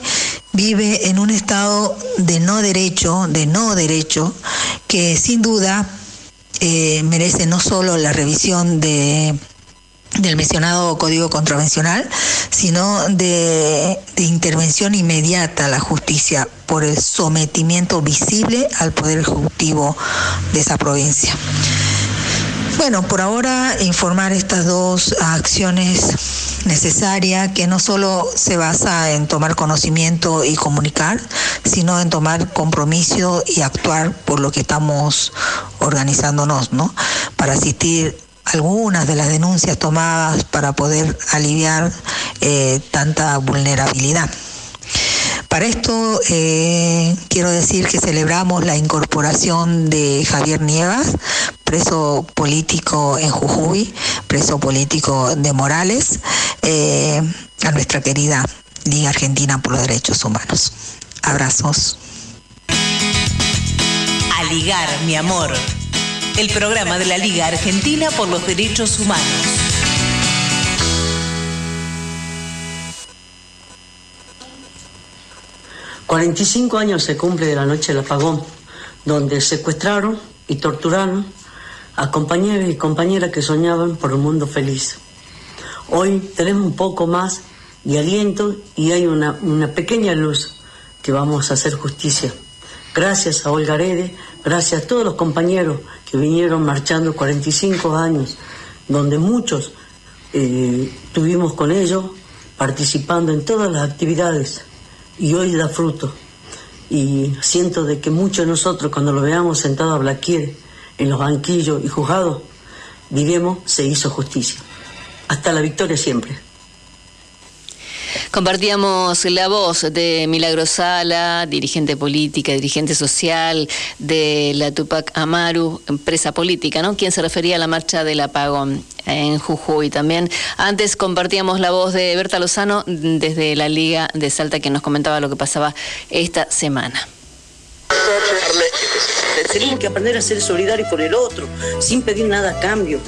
vive en un estado de no derecho, de no derecho, que sin duda eh, merece no solo la revisión de del mencionado código contravencional, sino de, intervención inmediata a la justicia por el sometimiento visible al poder ejecutivo de esa provincia. Bueno, por ahora informar estas dos acciones necesarias que no solo se basa en tomar conocimiento y comunicar, sino en tomar compromiso y actuar por lo que estamos organizándonos, ¿no? Para asistir algunas de las denuncias tomadas para poder aliviar eh, tanta vulnerabilidad. Para esto eh, quiero decir que celebramos la incorporación de Javier Nievas, preso político en Jujuy, preso político de Morales, eh, a nuestra querida Liga Argentina por los Derechos Humanos. Abrazos.
A ligar, mi amor. El programa de la Liga Argentina por los Derechos Humanos.
45 años se cumple de la noche del apagón, donde secuestraron y torturaron a compañeros y compañeras que soñaban por un mundo feliz. Hoy tenemos un poco más de aliento y hay una, pequeña luz que vamos a hacer justicia. Gracias a Olga Arede, gracias a todos los compañeros que vinieron marchando 45 años, donde muchos eh, tuvimos con ellos participando en todas las actividades y hoy da fruto. Y siento de que muchos de nosotros cuando lo veamos sentado a Blaquier en los banquillos y juzgados, diremos se hizo justicia. Hasta la victoria siempre.
Compartíamos la voz de Milagro Sala, dirigente política, dirigente social de la Tupac Amaru, empresa política, ¿no? Quien se refería a la marcha del apagón en Jujuy también. Antes compartíamos la voz de Berta Lozano desde la Liga de Salta que nos comentaba lo que pasaba esta semana.
Tenemos que aprender a ser solidarios con el otro, sin pedir nada a cambio.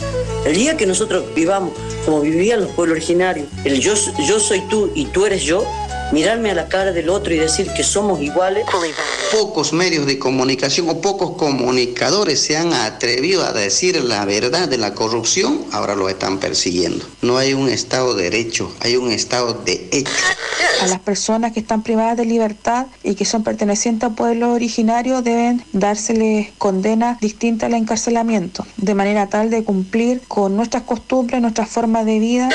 El día que nosotros vivamos como vivían los pueblos originarios, el yo, yo soy tú y tú eres yo, mirarme a la cara del otro y decir que somos iguales.
Pocos medios de comunicación o pocos comunicadores se han atrevido a decir la verdad de la corrupción, ahora lo están persiguiendo. No hay un Estado de derecho, hay un Estado de hecho.
A las personas que están privadas de libertad y que son pertenecientes a pueblos originarios deben dárseles condena distinta al encarcelamiento, de manera tal de cumplir con nuestras costumbres, nuestras formas de vida.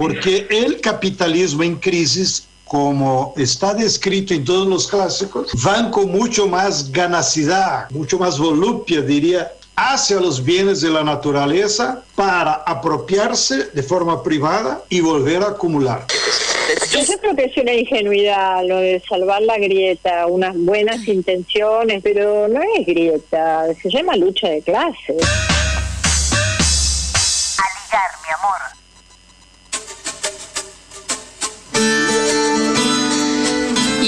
Porque el capitalismo en crisis como está descrito en todos los clásicos, van con mucho más ganacidad, mucho más volupia, diría, hacia los bienes de la naturaleza para apropiarse de forma privada y volver a acumular.
Yo creo que es una ingenuidad lo de salvar la grieta, unas buenas intenciones, pero no es grieta, se llama lucha de clases.
Aligar, mi amor.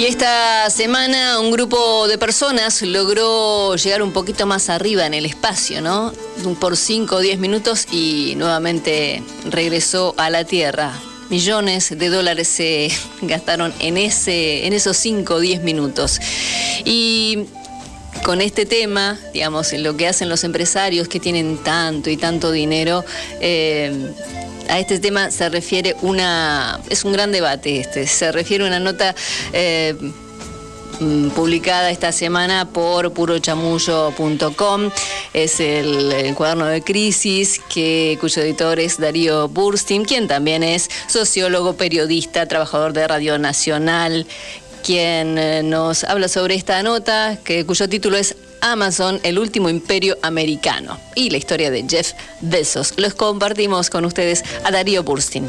Y esta semana un grupo de personas logró llegar un poquito más arriba en el espacio, ¿no? Por 5 o 10 minutos y nuevamente regresó a la Tierra. Millones de dólares se gastaron en, ese, en esos 5 o 10 minutos. Y con este tema, digamos, lo que hacen los empresarios que tienen tanto y tanto dinero, eh, a este tema se refiere una. Es un gran debate este. Se refiere una nota. Eh, mm, publicada esta semana por purochamullo.com. Es el, cuaderno de crisis que, cuyo editor es Darío Burstin, quien también es sociólogo, periodista, trabajador de Radio Nacional, quien eh, nos habla sobre esta nota, que, cuyo título es Amazon, el último imperio americano y la historia de Jeff Bezos. Los compartimos con ustedes a Darío Burstin.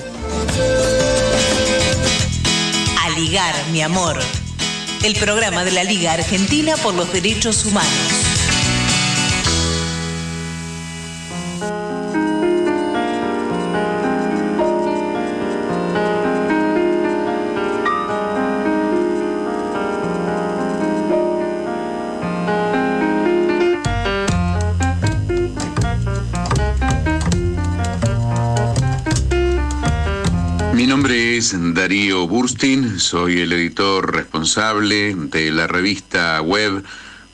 A ligar, mi amor. El programa de la Liga Argentina por los Derechos Humanos.
Darío Burstin, soy el editor responsable de la revista web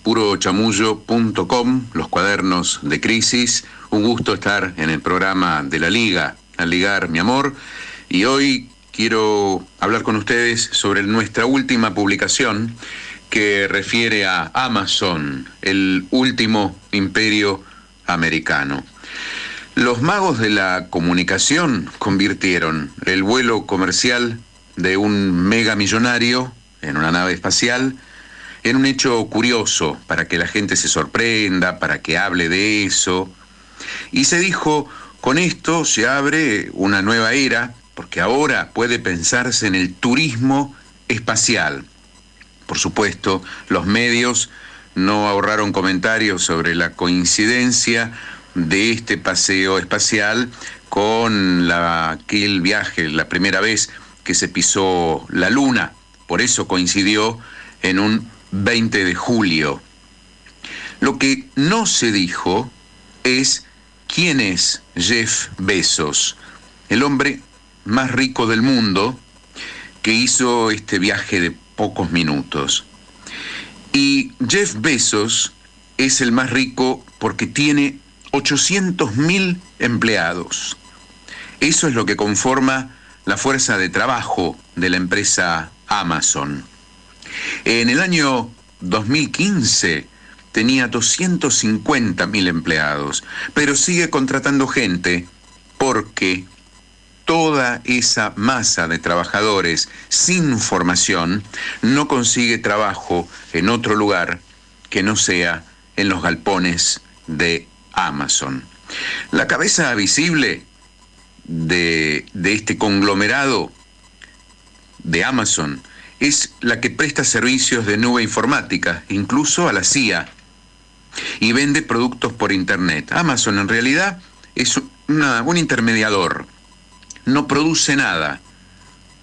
purochamullo.com, los cuadernos de crisis. Un gusto estar en el programa de la Liga, al ligar mi amor. Y hoy quiero hablar con ustedes sobre nuestra última publicación que refiere a Amazon, el último imperio americano. Los magos de la comunicación convirtieron el vuelo comercial de un megamillonario en una nave espacial en un hecho curioso para que la gente se sorprenda, para que hable de eso. Y se dijo, con esto se abre una nueva era, porque ahora puede pensarse en el turismo espacial. Por supuesto, los medios no ahorraron comentarios sobre la coincidencia de este paseo espacial con aquel viaje, la primera vez que se pisó la luna. Por eso coincidió en un 20 de julio. Lo que no se dijo es quién es Jeff Bezos, el hombre más rico del mundo que hizo este viaje de pocos minutos. Y Jeff Bezos es el más rico porque tiene 800.000 empleados. Eso es lo que conforma la fuerza de trabajo de la empresa Amazon. En el año 2015 tenía 250.000 empleados, pero sigue contratando gente porque toda esa masa de trabajadores sin formación no consigue trabajo en otro lugar que no sea en los galpones de Amazon. La cabeza visible de, este conglomerado de Amazon es la que presta servicios de nube informática, incluso a la CIA, y vende productos por Internet. Amazon en realidad es un intermediador, no produce nada,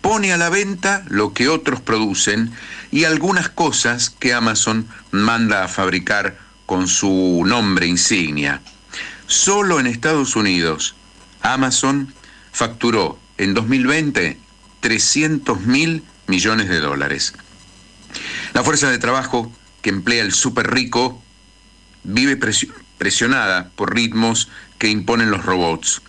pone a la venta lo que otros producen y algunas cosas que Amazon manda a fabricar con su nombre insignia. Solo en Estados Unidos, Amazon facturó en 2020 300 mil millones de dólares. La fuerza de trabajo que emplea el súper rico vive presionada por ritmos que imponen los robots.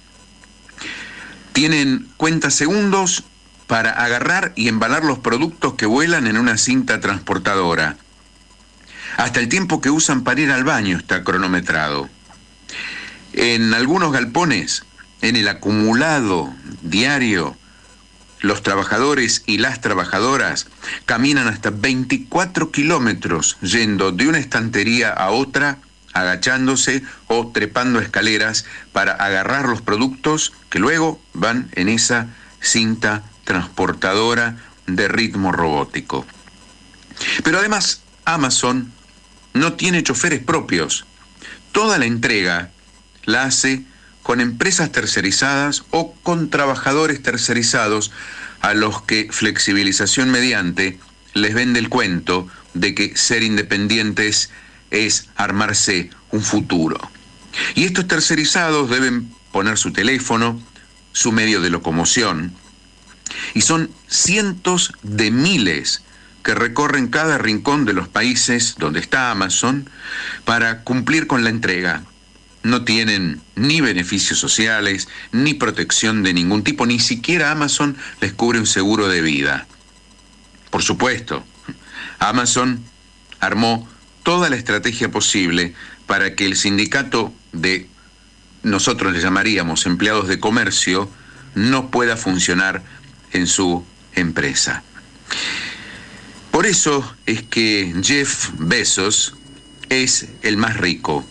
Tienen cuentas segundos para agarrar y embalar los productos que vuelan en una cinta transportadora. Hasta el tiempo que usan para ir al baño está cronometrado. En algunos galpones, en el acumulado diario, los trabajadores y las trabajadoras caminan hasta 24 kilómetros yendo de una estantería a otra, agachándose o trepando escaleras para agarrar los productos que luego van en esa cinta transportadora de ritmo robótico. Pero además, Amazon no tiene choferes propios. Toda la entrega la hace con empresas tercerizadas o con trabajadores tercerizados a los que flexibilización mediante les vende el cuento de que ser independientes es armarse un futuro. Y estos tercerizados deben poner su teléfono, su medio de locomoción, y son cientos de miles que recorren cada rincón de los países donde está Amazon para cumplir con la entrega no tienen ni beneficios sociales, ni protección de ningún tipo, ni siquiera Amazon les cubre un seguro de vida. Por supuesto, Amazon armó toda la estrategia posible para que el sindicato de, nosotros le llamaríamos empleados de comercio, no pueda funcionar en su empresa. Por eso es que Jeff Bezos es el más rico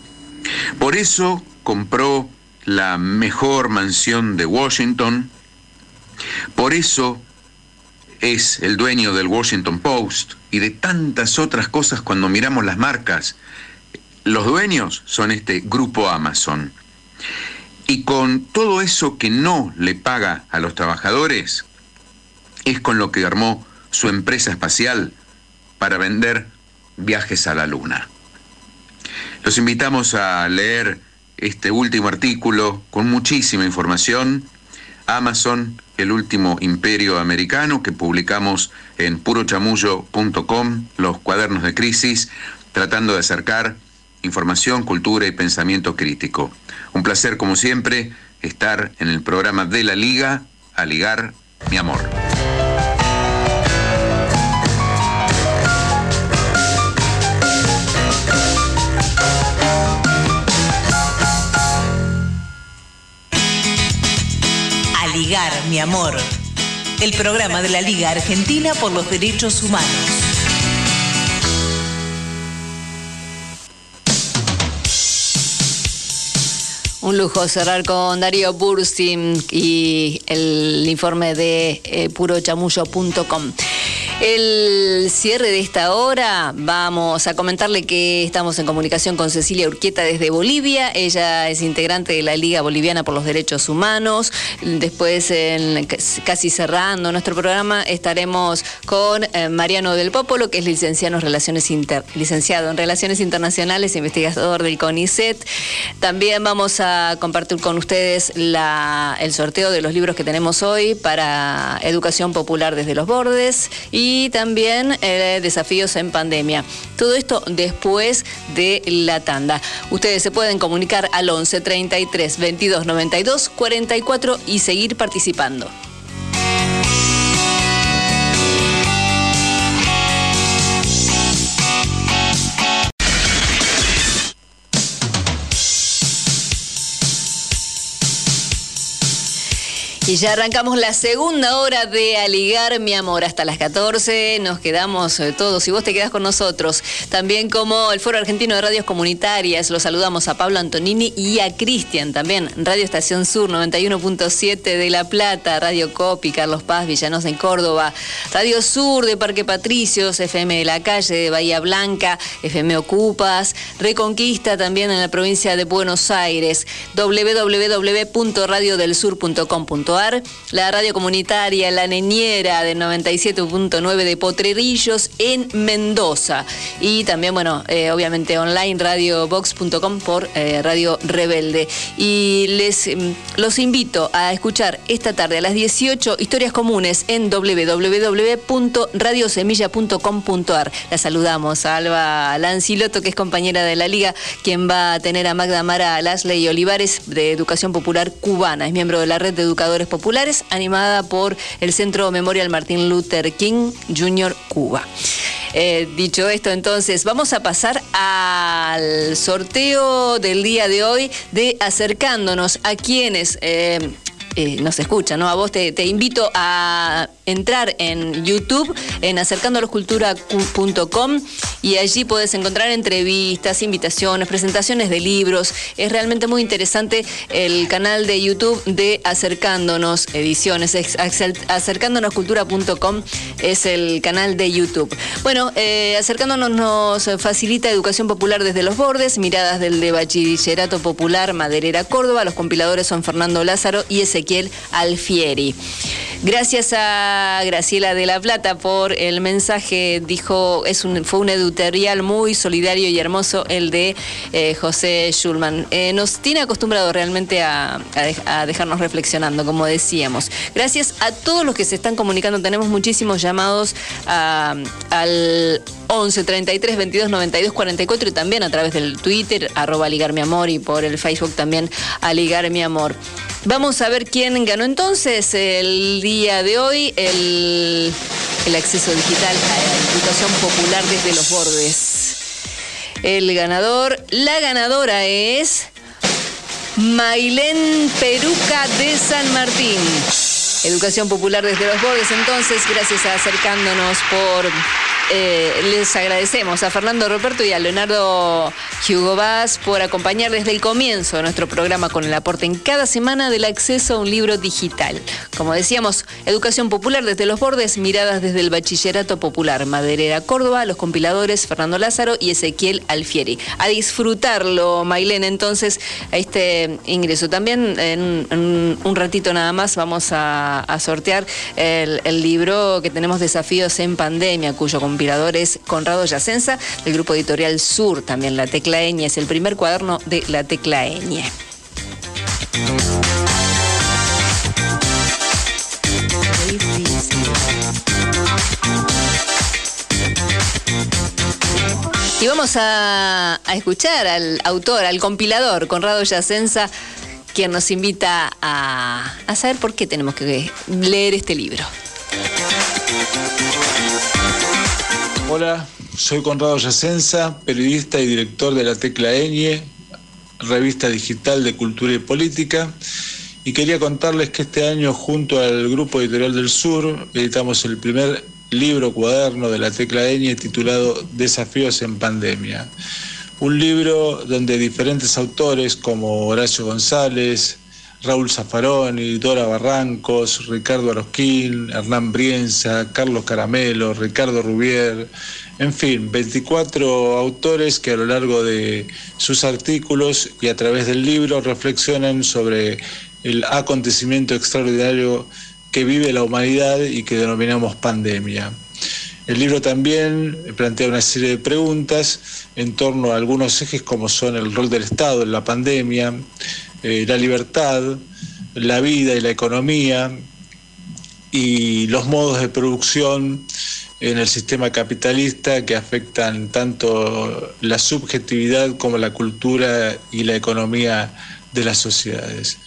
por eso compró la mejor mansión de Washington, por eso es el dueño del Washington Post y de tantas otras cosas cuando miramos las marcas. Los dueños son este grupo Amazon. Y con todo eso que no le paga a los trabajadores, es con lo que armó su empresa espacial para vender viajes a la luna. Los invitamos a leer este último artículo con muchísima información. Amazon, el último imperio americano, que publicamos en purochamullo.com, los cuadernos de crisis, tratando de acercar información, cultura y pensamiento crítico. Un placer, como siempre, estar en el programa de la Liga, a ligar mi amor.
Mi amor. El programa de la Liga Argentina por los Derechos Humanos.
Un lujo cerrar con Darío Bursim y el informe de eh, purochamullo.com. El cierre de esta hora, vamos a comentarle que estamos en comunicación con Cecilia Urquieta desde Bolivia. Ella es integrante de la Liga Boliviana por los Derechos Humanos. Después, casi cerrando nuestro programa, estaremos con eh, Mariano del Popolo, que es licenciado en Relaciones, licenciado en Relaciones Internacionales, investigador del CONICET. También vamos a compartir con ustedes el sorteo de los libros que tenemos hoy para Educación Popular desde los Bordes y y también eh, desafíos en pandemia. Todo esto después de la tanda. Ustedes se pueden comunicar al 11 33 22 92 44 y seguir participando. Y ya arrancamos la segunda hora de Aligar mi amor. Hasta las 14 nos quedamos eh, todos y vos te quedás con nosotros. También como el Foro Argentino de Radios Comunitarias, los saludamos a Pablo Antonini y a Cristian también. Radio Estación Sur 91.7 de La Plata, Radio Copi, Carlos Paz, Villanos en Córdoba, Radio Sur de Parque Patricios, FM de la Calle de Bahía Blanca, FM Ocupas, Reconquista también en la provincia de Buenos Aires, www.radiodelsur.com.ar la radio comunitaria La Neñera de 97.9 de Potrerillos en Mendoza. Y también, bueno, eh, obviamente online radiobox.com por eh, Radio Rebelde. Y les mm, los invito a escuchar esta tarde a las 18 historias comunes en www.radiosemilla.com.ar. La saludamos a Alba Lanciloto, que es compañera de la Liga, quien va a tener a Magda Mara Lasley Olivares de Educación Popular Cubana. Es miembro de la Red de Educadores Populares, animada por el Centro Memorial Martin Luther King Jr. Cuba. Eh, dicho esto, entonces, vamos a pasar al sorteo del día de hoy de acercándonos a quienes... Eh, eh, nos escuchan, ¿no? A vos te, te, invito a entrar en YouTube, en acercandoloscultura.com y allí podés encontrar entrevistas, invitaciones, presentaciones de libros. Es realmente muy interesante el canal de YouTube de Acercándonos Ediciones. Acercándonoscultura.com es el canal de YouTube. Bueno, eh, Acercándonos nos facilita educación popular desde los bordes, miradas del de Bachillerato Popular Maderera Córdoba. Los compiladores son Fernando Lázaro y Ezequiel Alfieri. Gracias a Graciela de la Plata por el mensaje. Dijo, es un, fue un editorial muy solidario y hermoso el de eh, José Schulman. Eh, nos tiene acostumbrado realmente a, dejarnos reflexionando, como decíamos. Gracias a todos los que se están comunicando. Tenemos muchísimos llamados al 11 33 22 92 44 y también a través del Twitter, arroba ligar mi amor y por el Facebook también a mi amor. Vamos a ver quién ganó entonces el día de hoy el, acceso digital a la educación popular desde los bordes. El ganador, la ganadora es Mailén Peruca de San Martín. Educación popular desde los bordes, entonces, gracias a acercándonos por eh, les agradecemos a Fernando Roberto y a Leonardo Hugo Vaz por acompañar desde el comienzo nuestro programa con el aporte en cada semana del acceso a un libro digital. Como decíamos, Educación Popular desde los bordes, miradas desde el Bachillerato Popular, Maderera Córdoba, los compiladores Fernando Lázaro y Ezequiel Alfieri. A disfrutarlo, Mailén, entonces, a este ingreso. También en, un ratito nada más vamos a, sortear el, libro que tenemos Desafíos en Pandemia, cuyo compiladores Conrado Yacenza, del grupo editorial Sur, también La Tecla Ñ, es el primer cuaderno de La Tecla Ñ. Y vamos a, a, escuchar al autor, al compilador, Conrado Yacenza, quien nos invita a, saber por qué tenemos que leer este libro.
Hola, soy Conrado Yacenza, periodista y director de la Tecla Eñe, revista digital de cultura y política, y quería contarles que este año junto al Grupo Editorial del Sur editamos el primer libro cuaderno de la Tecla Eñe titulado Desafíos en Pandemia. Un libro donde diferentes autores como Horacio González, Raúl Zafaroni, Dora Barrancos, Ricardo Arosquín, Hernán Brienza, Carlos Caramelo, Ricardo Rubier, en fin, 24 autores que a lo largo de sus artículos y a través del libro reflexionan sobre el acontecimiento extraordinario que vive la humanidad y que denominamos pandemia. El libro también plantea una serie de preguntas en torno a algunos ejes como son el rol del Estado en la pandemia, eh, la libertad, la vida y la economía y los modos de producción en el sistema capitalista que afectan tanto la subjetividad como la cultura y la economía de las sociedades.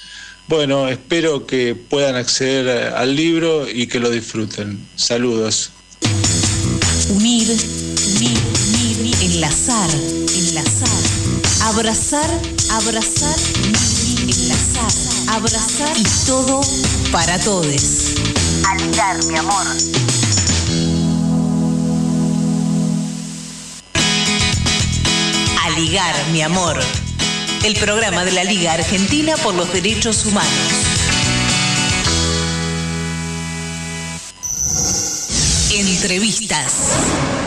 Bueno, espero que puedan acceder al libro y que lo disfruten. Saludos.
Unir, unir, unir, enlazar, enlazar, abrazar, abrazar, enlazar abrazar y todo para todos.
Aligar, mi amor.
Aligar, mi amor. El programa de la Liga Argentina por los Derechos Humanos. Entrevistas.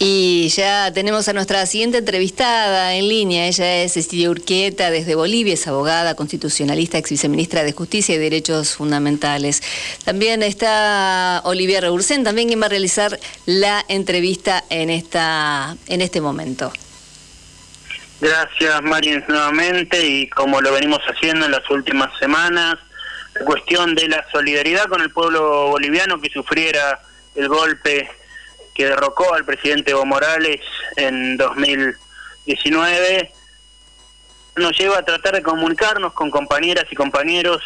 Y ya tenemos a nuestra siguiente entrevistada en línea. Ella es Cecilia Urquieta desde Bolivia, es abogada, constitucionalista, ex viceministra de Justicia y Derechos Fundamentales. También está Olivia Rebursen, también quien va a realizar la entrevista en, esta, en este momento.
Gracias, Marien, nuevamente. Y como lo venimos haciendo en las últimas semanas, la cuestión de la solidaridad con el pueblo boliviano que sufriera el golpe que derrocó al presidente Evo Morales en 2019, nos lleva a tratar de comunicarnos con compañeras y compañeros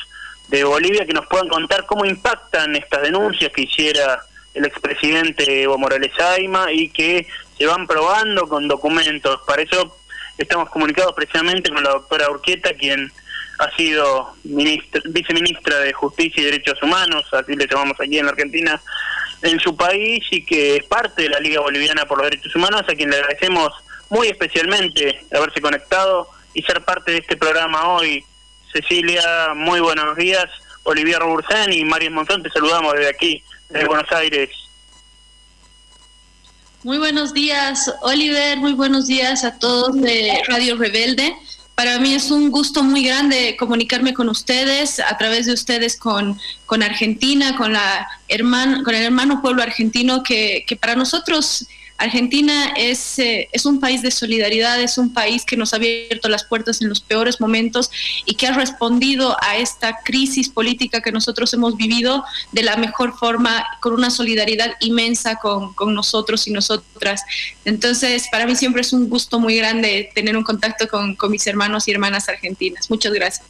de Bolivia que nos puedan contar cómo impactan estas denuncias que hiciera el expresidente Evo Morales Aima y que se van probando con documentos. Para eso estamos comunicados precisamente con la doctora Urquieta, quien ha sido viceministra de Justicia y Derechos Humanos, así le llamamos aquí en la Argentina, en su país y que es parte de la Liga Boliviana por los Derechos Humanos, a quien le agradecemos muy especialmente haberse conectado y ser parte de este programa hoy. Cecilia, muy buenos días. Olivia Robursén y María Monzón, te saludamos desde aquí, desde Buenos Aires.
Muy buenos días, Oliver. Muy buenos días a todos de Radio Rebelde. Para mí es un gusto muy grande comunicarme con ustedes, a través de ustedes con, con Argentina, con, la hermano, con el hermano pueblo argentino, que, que para nosotros Argentina es, eh, es un país de solidaridad, es un país que nos ha abierto las puertas en los peores momentos y que ha respondido a esta crisis política que nosotros hemos vivido de la mejor forma, con una solidaridad inmensa con, con nosotros y nosotras. Entonces, para mí siempre es un gusto muy grande tener un contacto con, con mis hermanos y hermanas argentinas. Muchas gracias.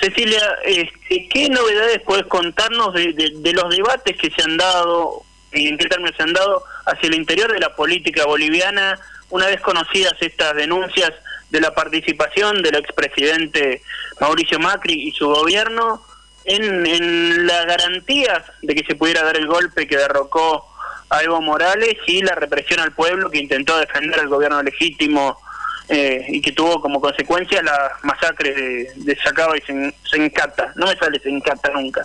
Cecilia, este, ¿qué novedades puedes contarnos de, de, de, los debates que se han dado y en qué términos se han dado hacia el interior de la política boliviana, una vez conocidas estas denuncias de la participación del expresidente Mauricio Macri y su gobierno en, en las garantías de que se pudiera dar el golpe que derrocó a Evo Morales y la represión al pueblo que intentó defender al gobierno legítimo eh, y que tuvo como consecuencia la masacre de, de Sacaba y Sencata. No me sale Sencata nunca.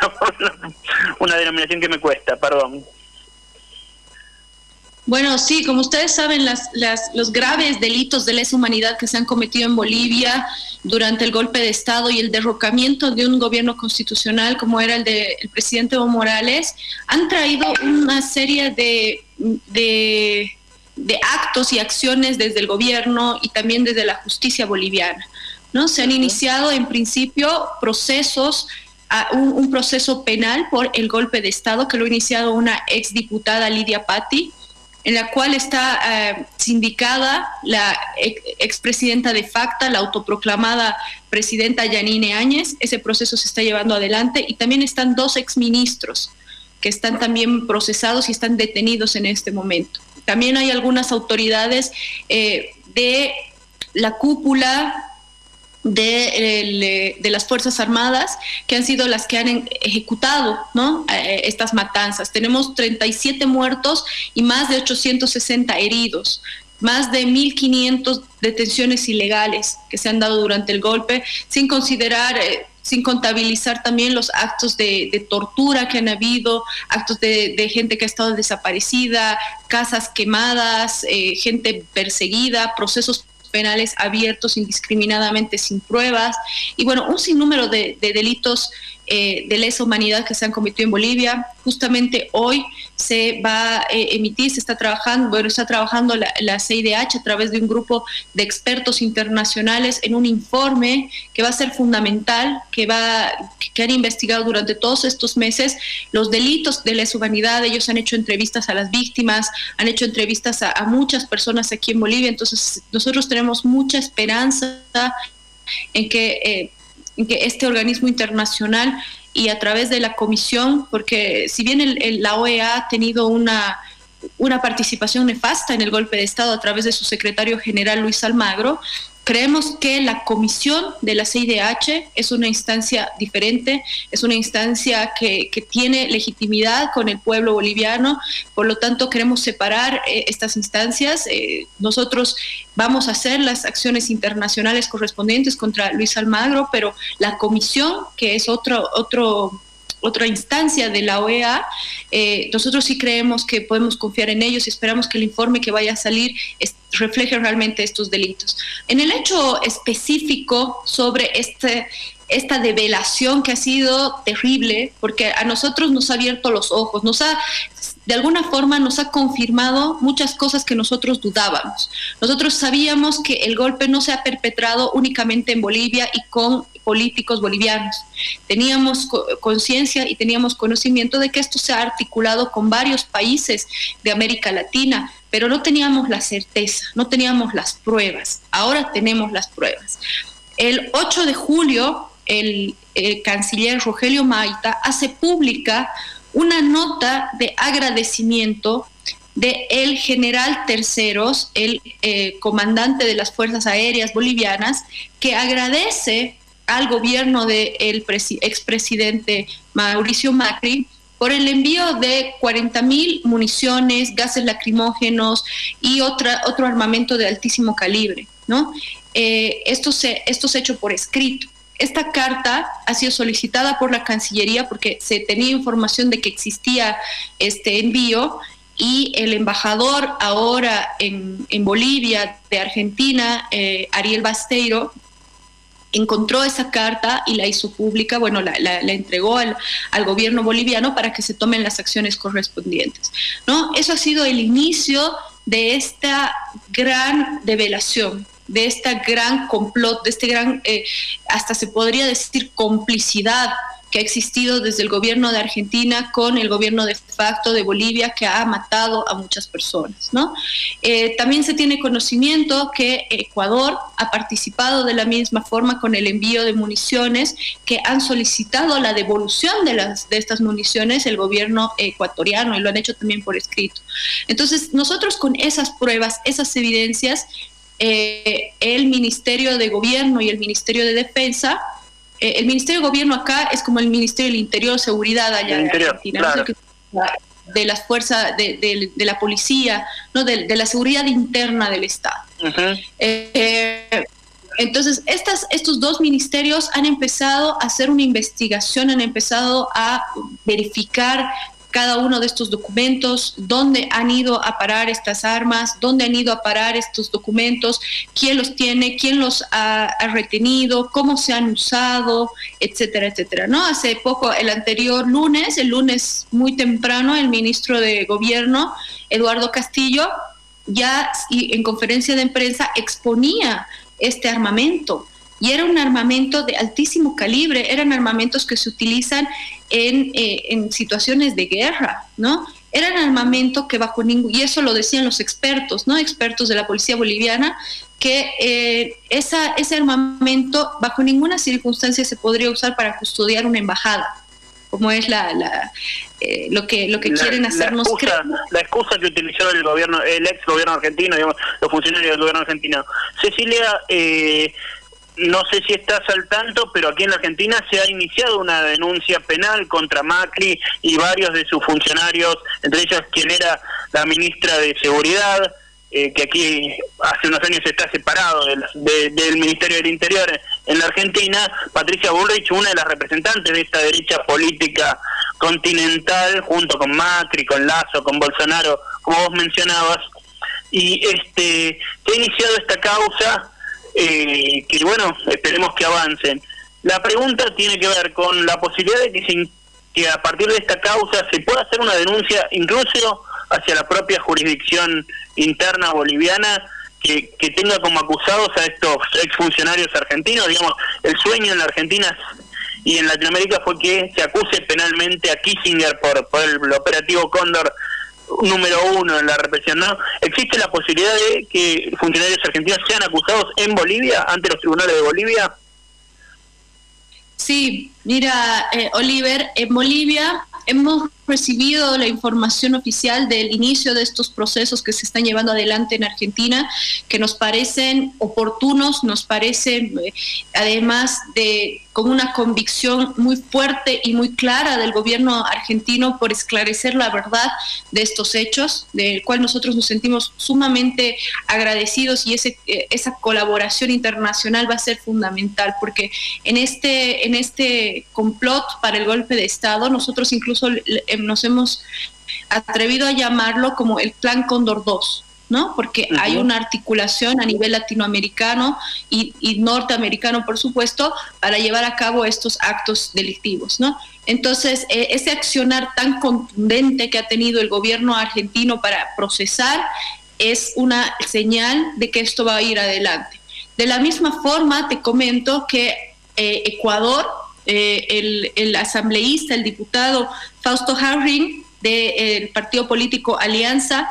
Una denominación que me cuesta, perdón.
Bueno, sí, como ustedes saben, las, las, los graves delitos de lesa humanidad que se han cometido en Bolivia durante el golpe de Estado y el derrocamiento de un gobierno constitucional como era el del de, presidente Evo Morales han traído una serie de, de, de, actos y acciones desde el gobierno y también desde la justicia boliviana. ¿no? Se han iniciado en principio procesos un, un, proceso penal por el golpe de Estado que lo ha iniciado una exdiputada Lidia Patti, en la cual está eh, sindicada la expresidenta de facto, la autoproclamada presidenta Yanine Áñez. Ese proceso se está llevando adelante y también están dos exministros que están también procesados y están detenidos en este momento. También hay algunas autoridades eh, de la cúpula de, de, las Fuerzas Armadas, que han sido las que han ejecutado ¿no? Eh, estas matanzas. Tenemos 37 muertos y más de 860 heridos más de 1.500 detenciones ilegales que se han dado durante el golpe, sin considerar, eh, sin contabilizar también los actos de, tortura que han habido, actos de, gente que ha estado desaparecida, casas quemadas, eh, gente perseguida, procesos penales abiertos indiscriminadamente sin pruebas. Y bueno, un sinnúmero de, de delitos eh, de lesa humanidad que se han cometido en Bolivia. Justamente hoy se va a eh, emitir, se está trabajando, bueno, está trabajando la, la, CIDH a través de un grupo de expertos internacionales en un informe que va a ser fundamental, que, va, que han investigado durante todos estos meses los delitos de lesa humanidad. Ellos han hecho entrevistas a las víctimas, han hecho entrevistas a, muchas personas aquí en Bolivia. Entonces, nosotros tenemos mucha esperanza en que eh, en que este organismo internacional y a través de la comisión, porque si bien el, la OEA ha tenido una, una participación nefasta en el golpe de Estado a través de su secretario general Luis Almagro, Creemos que la comisión de la CIDH es una instancia diferente, es una instancia que, tiene legitimidad con el pueblo boliviano, por lo tanto queremos separar eh, estas instancias. Eh, nosotros vamos a hacer las acciones internacionales correspondientes contra Luis Almagro, pero la comisión, que es otro, otro otra instancia de la OEA, eh, nosotros sí creemos que podemos confiar en ellos y esperamos que el informe que vaya a salir refleje realmente estos delitos. En el hecho específico sobre este, esta develación que ha sido terrible, porque a nosotros nos ha abierto los ojos, nos ha de alguna forma nos ha confirmado muchas cosas que nosotros dudábamos. Nosotros sabíamos que el golpe no se ha perpetrado únicamente en Bolivia y con políticos bolivianos. Teníamos conciencia y teníamos conocimiento de que esto se ha articulado con varios países de América Latina, pero no teníamos la certeza, no teníamos las pruebas. Ahora tenemos las pruebas. El 8 de julio, el, canciller Rogelio Maita hace pública una nota de agradecimiento de el general Terceros, el eh, comandante de las Fuerzas Aéreas Bolivianas, que agradece al gobierno del expresidente Mauricio Macri por el envío de 40 mil municiones, gases lacrimógenos y otra, otro armamento de altísimo calibre. ¿no? Eh, esto, se, esto se hecho por escrito. Esta carta ha sido solicitada por la Cancillería porque se tenía información de que existía este envío y el embajador ahora en, Bolivia de Argentina, eh, Ariel Basteiro, encontró esa carta y la hizo pública, bueno, la, entregó al, al, gobierno boliviano para que se tomen las acciones correspondientes. ¿no? Eso ha sido el inicio de esta gran develación de esta gran complot, de este gran, eh, hasta se podría decir, complicidad que ha existido desde el gobierno de Argentina con el gobierno de facto de Bolivia que ha matado a muchas personas. ¿no? Eh, también se tiene conocimiento que Ecuador ha participado de la misma forma con el envío de municiones que han solicitado la devolución de, las, de estas municiones el gobierno ecuatoriano y lo han hecho también por escrito. Entonces, nosotros con esas pruebas, esas evidencias, eh, el Ministerio de Gobierno y el Ministerio de Defensa. Eh, el Ministerio de Gobierno acá es como el Ministerio del Interior, Seguridad allá en Argentina. de las fuerzas, de, la policía, ¿no? de, la seguridad interna del Estado. Eh, entonces, estas, estos dos ministerios han empezado a hacer una investigación, han empezado a verificar cada uno de estos documentos, dónde han ido a parar estas armas, dónde han ido a parar estos documentos, quién los tiene, quién los ha, retenido, cómo se han usado, etcétera, etcétera. ¿no? Hace poco, el anterior lunes, el lunes muy temprano, el ministro de Gobierno, Eduardo Castillo, ya en conferencia de prensa exponía este armamento y era un armamento de altísimo calibre, eran armamentos que se utilizan en, eh, en situaciones de guerra, ¿no? Eran armamentos que bajo ningún, y eso lo decían los expertos, ¿no? Expertos de la policía boliviana, que eh, esa, ese armamento bajo ninguna circunstancia se podría usar para custodiar una embajada como es la, la eh, lo que lo que quieren hacernos
la excusa, la excusa que utilizó el gobierno el ex gobierno argentino digamos los funcionarios del gobierno argentino Cecilia eh, no sé si estás al tanto, pero aquí en la Argentina se ha iniciado una denuncia penal contra Macri y varios de sus funcionarios, entre ellos quien era la ministra de Seguridad, eh, que aquí hace unos años está separado del, del Ministerio del Interior en la Argentina, Patricia Bullrich, una de las representantes de esta derecha política continental, junto con Macri, con Lazo, con Bolsonaro, como vos mencionabas, y este se ha iniciado esta causa eh, que bueno, esperemos que avancen. La pregunta tiene que ver con la posibilidad de que, que a partir de esta causa se pueda hacer una denuncia incluso hacia la propia jurisdicción interna boliviana que, que tenga como acusados a estos exfuncionarios argentinos. Digamos, el sueño en la Argentina y en Latinoamérica fue que se acuse penalmente a Kissinger por, por el operativo Cóndor número uno en la represión, ¿no? ¿Existe la posibilidad de que funcionarios argentinos sean acusados en Bolivia, ante los tribunales de Bolivia?
Sí, mira, eh, Oliver, en Bolivia hemos recibido la información oficial del inicio de estos procesos que se están llevando adelante en Argentina, que nos parecen oportunos, nos parecen, eh, además de con una convicción muy fuerte y muy clara del gobierno argentino por esclarecer la verdad de estos hechos, del cual nosotros nos sentimos sumamente agradecidos y ese, eh, esa colaboración internacional va a ser fundamental, porque en este, en este complot para el golpe de Estado, nosotros incluso nos hemos atrevido a llamarlo como el Plan Cóndor 2 ¿no? Porque hay una articulación a nivel latinoamericano y, norteamericano, por supuesto, para llevar a cabo estos actos delictivos, ¿no? Entonces, eh, ese accionar tan contundente que ha tenido el gobierno argentino para procesar es una señal de que esto va a ir adelante. De la misma forma, te comento que eh, Ecuador, eh, el, asambleísta, el diputado Fausto Harring del partido político Alianza,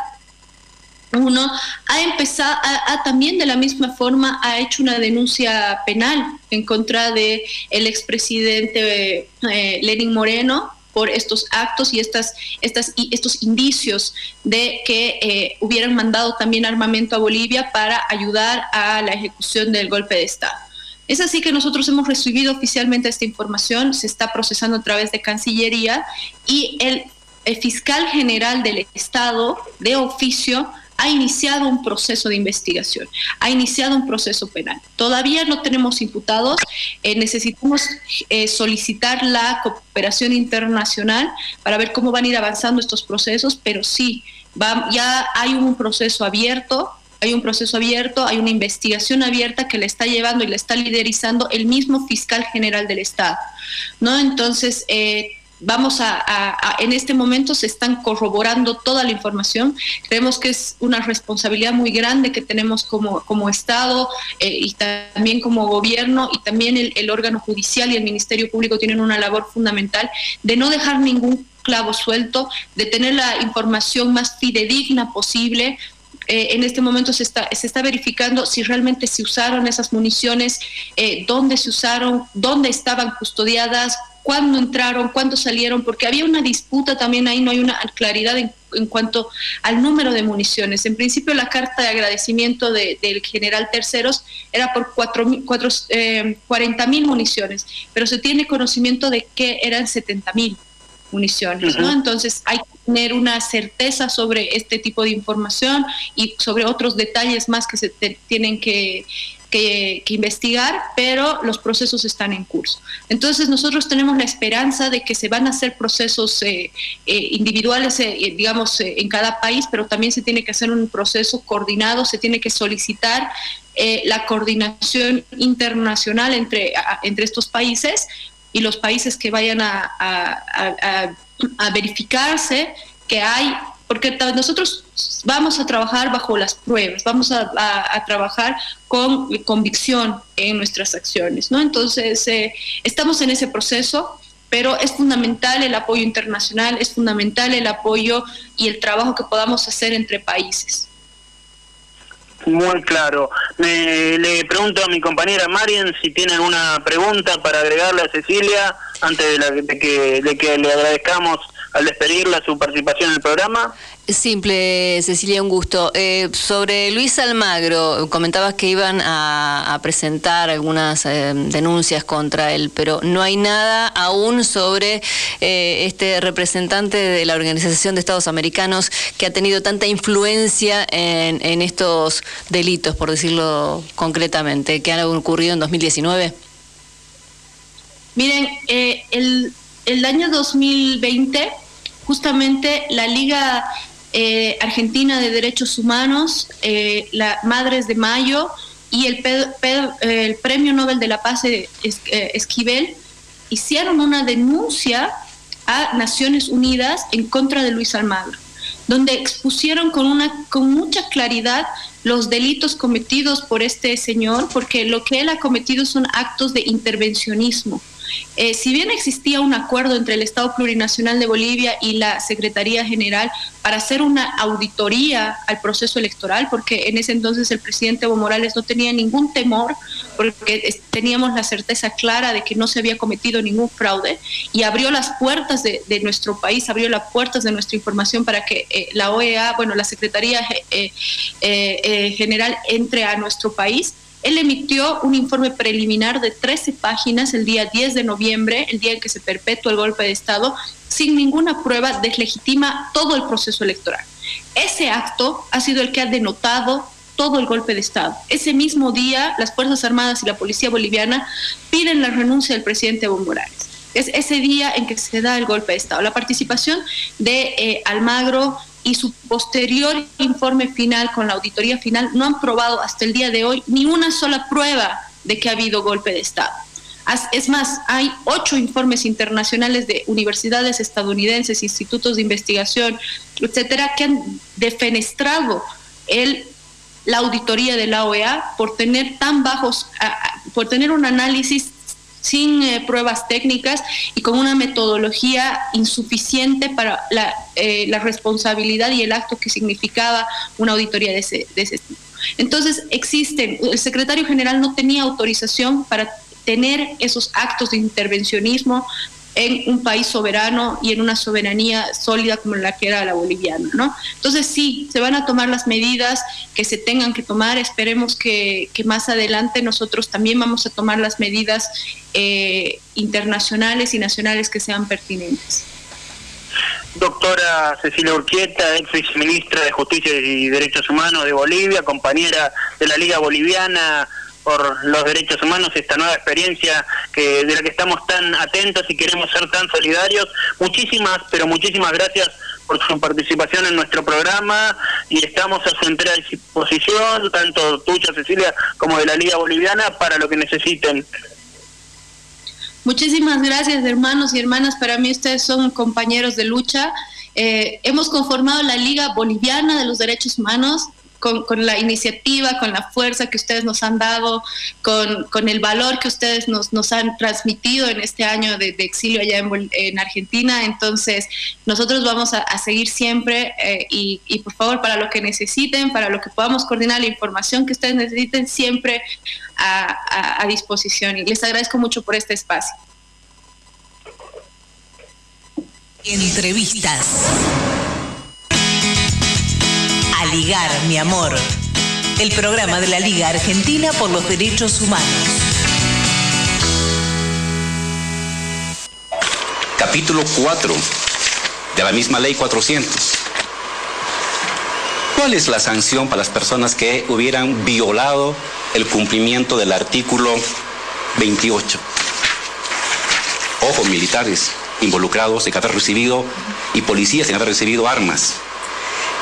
uno ha empezado, también de la misma forma ha hecho una denuncia penal en contra de expresidente eh, Lenin Moreno por estos actos y estas, estas y estos indicios de que eh, hubieran mandado también armamento a Bolivia para ayudar a la ejecución del golpe de Estado. Es así que nosotros hemos recibido oficialmente esta información, se está procesando a través de Cancillería y el fiscal general del Estado de oficio ha iniciado un proceso de investigación, ha iniciado un proceso penal. Todavía no tenemos imputados, eh, necesitamos eh, solicitar la cooperación internacional para ver cómo van a ir avanzando estos procesos, pero sí, ya hay un proceso abierto, hay un proceso abierto, hay una investigación abierta que le está llevando y le está liderizando el mismo fiscal general del Estado. ¿no? Entonces, eh, vamos a, en este momento se están corroborando toda la información. Creemos que es una responsabilidad muy grande que tenemos como, como Estado eh, y también como gobierno y también el, el, órgano judicial y el Ministerio Público tienen una labor fundamental de no dejar ningún clavo suelto, de tener la información más fidedigna posible, eh, en este momento se está, se está verificando si realmente se usaron esas municiones, eh, dónde se usaron, dónde estaban custodiadas, cuándo entraron, cuándo salieron, porque había una disputa también ahí, no hay una claridad en, cuanto al número de municiones. En principio la carta de agradecimiento del general Terceros era por cuatro, cuatro, eh, 40 mil municiones, pero se tiene conocimiento de que eran 70 mil municiones, ¿no? Entonces hay que tener una certeza sobre este tipo de información y sobre otros detalles más que se tienen que que, investigar, pero los procesos están en curso. Entonces nosotros tenemos la esperanza de que se van a hacer procesos eh, eh, individuales, eh, digamos, en cada país, pero también se tiene que hacer un proceso coordinado, se tiene que solicitar la coordinación internacional entre, entre estos países y los países que vayan a, a verificarse que hay porque nosotros vamos a trabajar bajo las pruebas, vamos a, trabajar con convicción en nuestras acciones, ¿no? Entonces, eh, estamos en ese proceso, pero es fundamental el apoyo internacional, es fundamental el apoyo y el trabajo que podamos hacer entre países.
Muy claro. le pregunto a mi compañera Marian si tiene alguna pregunta para agregarle a Cecilia antes de, que, de que le agradezcamos al despedirla su participación en el programa.
Simple, Cecilia, un gusto. Eh, sobre Luis Almagro, comentabas que iban a, presentar algunas eh, denuncias contra él, pero no hay nada aún sobre eh, este representante de la Organización de Estados Americanos que ha tenido tanta influencia en, estos delitos, por decirlo concretamente, que han ocurrido en 2019.
Miren, el año 2020 justamente la Liga eh, Argentina de Derechos Humanos, eh, la Madres de Mayo y el, el, Premio Nobel de la Paz de eh, Esquivel hicieron una denuncia a Naciones Unidas en contra de Luis Almagro, donde expusieron con, una, con mucha claridad los delitos cometidos por este señor, porque lo que él ha cometido son actos de intervencionismo eh, si bien existía un acuerdo entre el Estado Plurinacional de Bolivia y la Secretaría General para hacer una auditoría al proceso electoral, porque en ese entonces el presidente Evo Morales no tenía ningún temor, porque teníamos la certeza clara de que no se había cometido ningún fraude, y abrió las puertas de, nuestro país, abrió las puertas de nuestra información para que eh, la OEA, bueno, la Secretaría eh, General entre a nuestro país él emitió un informe preliminar de 13 páginas el día 10 de noviembre, el día en que se perpetuó el golpe de Estado, sin ninguna prueba, deslegitima todo el proceso electoral. Ese acto ha sido el que ha denotado todo el golpe de Estado. Ese mismo día, las Fuerzas Armadas y la Policía Boliviana piden la renuncia del presidente Evo Morales. Es ese día en que se da el golpe de Estado. La participación de eh, Almagro, y su posterior informe final con la auditoría final no han probado hasta el día de hoy ni una sola prueba de que ha habido golpe de Estado. Es más, hay ocho informes internacionales de universidades estadounidenses, institutos de investigación, etcétera, que han defenestrado el, la auditoría de la OEA por tener tan bajos, por tener un análisis sin eh, pruebas técnicas y con una metodología insuficiente para eh, la, responsabilidad y el acto que significaba una auditoría de ese, de ese tipo. Entonces, existen, el secretario general no tenía autorización para tener esos actos de intervencionismo en un país soberano y en una soberanía sólida como la que era la boliviana, ¿no? Entonces sí, se van a tomar las medidas que se tengan que tomar. Esperemos que, más adelante nosotros también vamos a tomar las medidas eh, internacionales y nacionales que sean pertinentes.
Doctora Cecilia Urquieta, ex viceministra de Justicia y Derechos Humanos de Bolivia, compañera de la Liga Boliviana por los derechos humanos, esta nueva experiencia que de la que estamos tan atentos y queremos ser tan solidarios. Muchísimas, pero muchísimas gracias por su participación en nuestro programa y estamos a su entera disposición, tanto tuya, Cecilia, como de la Liga Boliviana, para lo que necesiten.
Muchísimas gracias, hermanos y hermanas. Para mí ustedes son compañeros de lucha. Eh, hemos conformado la Liga Boliviana de los Derechos Humanos con, la iniciativa, con la fuerza que ustedes nos han dado, con, el valor que ustedes nos, nos, han transmitido en este año de, exilio allá en, Argentina. Entonces, nosotros vamos a, seguir siempre eh, y, por favor, para lo que necesiten, para lo que podamos coordinar la información que ustedes necesiten, siempre a, a disposición. Y les agradezco mucho por este espacio.
Entrevistas ligar, mi amor. El programa de la Liga Argentina por los Derechos Humanos.
Capítulo 4 de la misma ley 400. ¿Cuál es la sanción para las personas que hubieran violado el cumplimiento del artículo 28? Ojo, militares involucrados en haber recibido y policías en haber recibido armas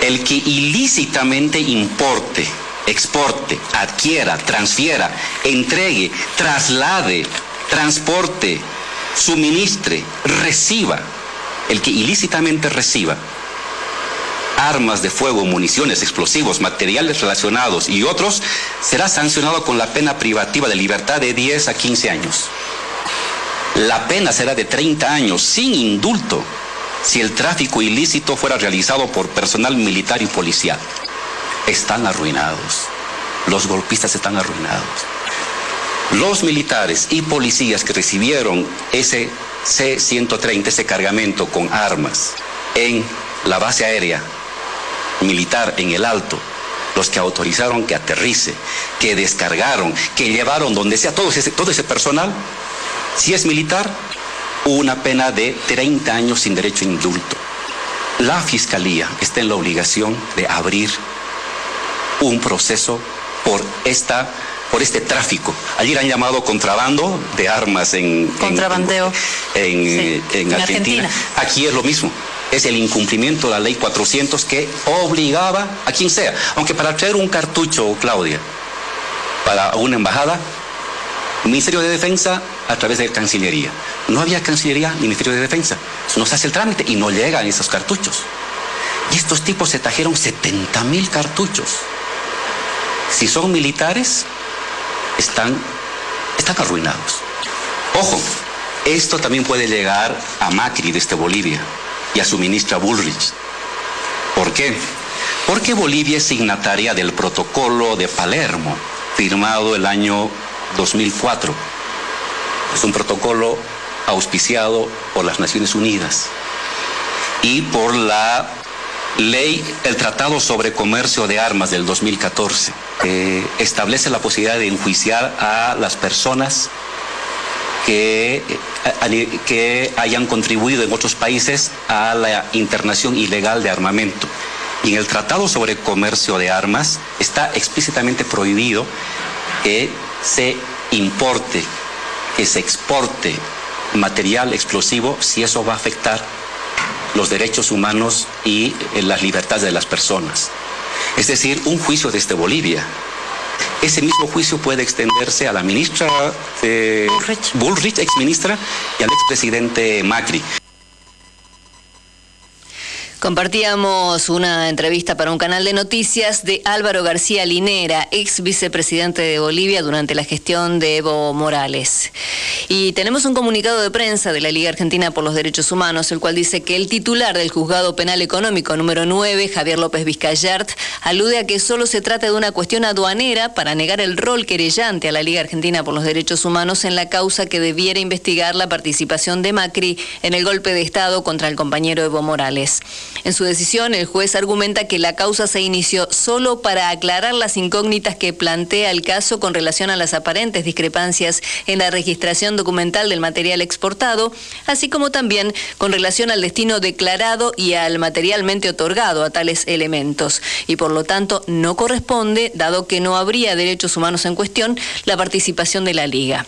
el que ilícitamente importe, exporte, adquiera, transfiera, entregue, traslade, transporte, suministre, reciba, el que ilícitamente reciba armas de fuego, municiones, explosivos, materiales relacionados y otros, será sancionado con la pena privativa de libertad de 10 a 15 años. La pena será de 30 años sin indulto si el tráfico ilícito fuera realizado por personal militar y policial. Están arruinados. Los golpistas están arruinados. Los militares y policías que recibieron ese C-130, ese cargamento con armas en la base aérea militar en el Alto, los que autorizaron que aterrice, que descargaron, que llevaron donde sea todo ese, todo ese personal, si es militar, una pena de 30 años sin derecho a indulto. La Fiscalía está en la obligación de abrir un proceso por esta por este tráfico. Ayer han llamado contrabando de armas en
contrabandeo
en, en, Argentina. Aquí es lo mismo. Es el incumplimiento de la ley 400 que obligaba a quien sea. Aunque para traer un cartucho, Claudia, para una embajada, Ministerio de Defensa a través de Cancillería. No había Cancillería ni Ministerio de Defensa. No se hace el trámite y no llegan esos cartuchos. Y estos tipos se trajeron 70 mil cartuchos. Si son militares, están, están arruinados. Ojo, Esto también puede llegar a Macri desde Bolivia y a su ministra Bullrich. ¿Por qué? Porque Bolivia es signataria del protocolo de Palermo, firmado el año 2004. Es un protocolo auspiciado por las Naciones Unidas y por la ley, el Tratado sobre Comercio de Armas del 2014, establece la posibilidad de enjuiciar a las personas que, que hayan contribuido en otros países a la internación ilegal de armamento. Y en el Tratado sobre Comercio de Armas está explícitamente prohibido que se importe, que se exporte material explosivo si eso va a afectar los derechos humanos y eh, las libertades de las personas. Es decir, un juicio desde Bolivia. Ese mismo juicio puede extenderse a la ministra Bullrich. Bullrich, exministra, y al expresidente Macri.
Compartíamos una entrevista para un canal de noticias de Álvaro García Linera, ex vicepresidente de Bolivia durante la gestión de Evo Morales. Y tenemos un comunicado de prensa de la Liga Argentina por los Derechos Humanos, el cual dice que el titular del Juzgado Penal Económico número 9, Javier López Vizcayart, alude a que solo se trata de una cuestión aduanera para negar el rol querellante a la Liga Argentina por los Derechos Humanos en la causa que debiera investigar la participación de Macri en el golpe de Estado contra el compañero Evo Morales. En su decisión, el juez argumenta que la causa se inició solo para aclarar las incógnitas que plantea el caso con relación a las aparentes discrepancias en la registración documental del material exportado, así como también con relación al destino declarado y al materialmente otorgado a tales elementos. Y por lo tanto, no corresponde, dado que no habría derechos humanos en cuestión, la participación de la Liga.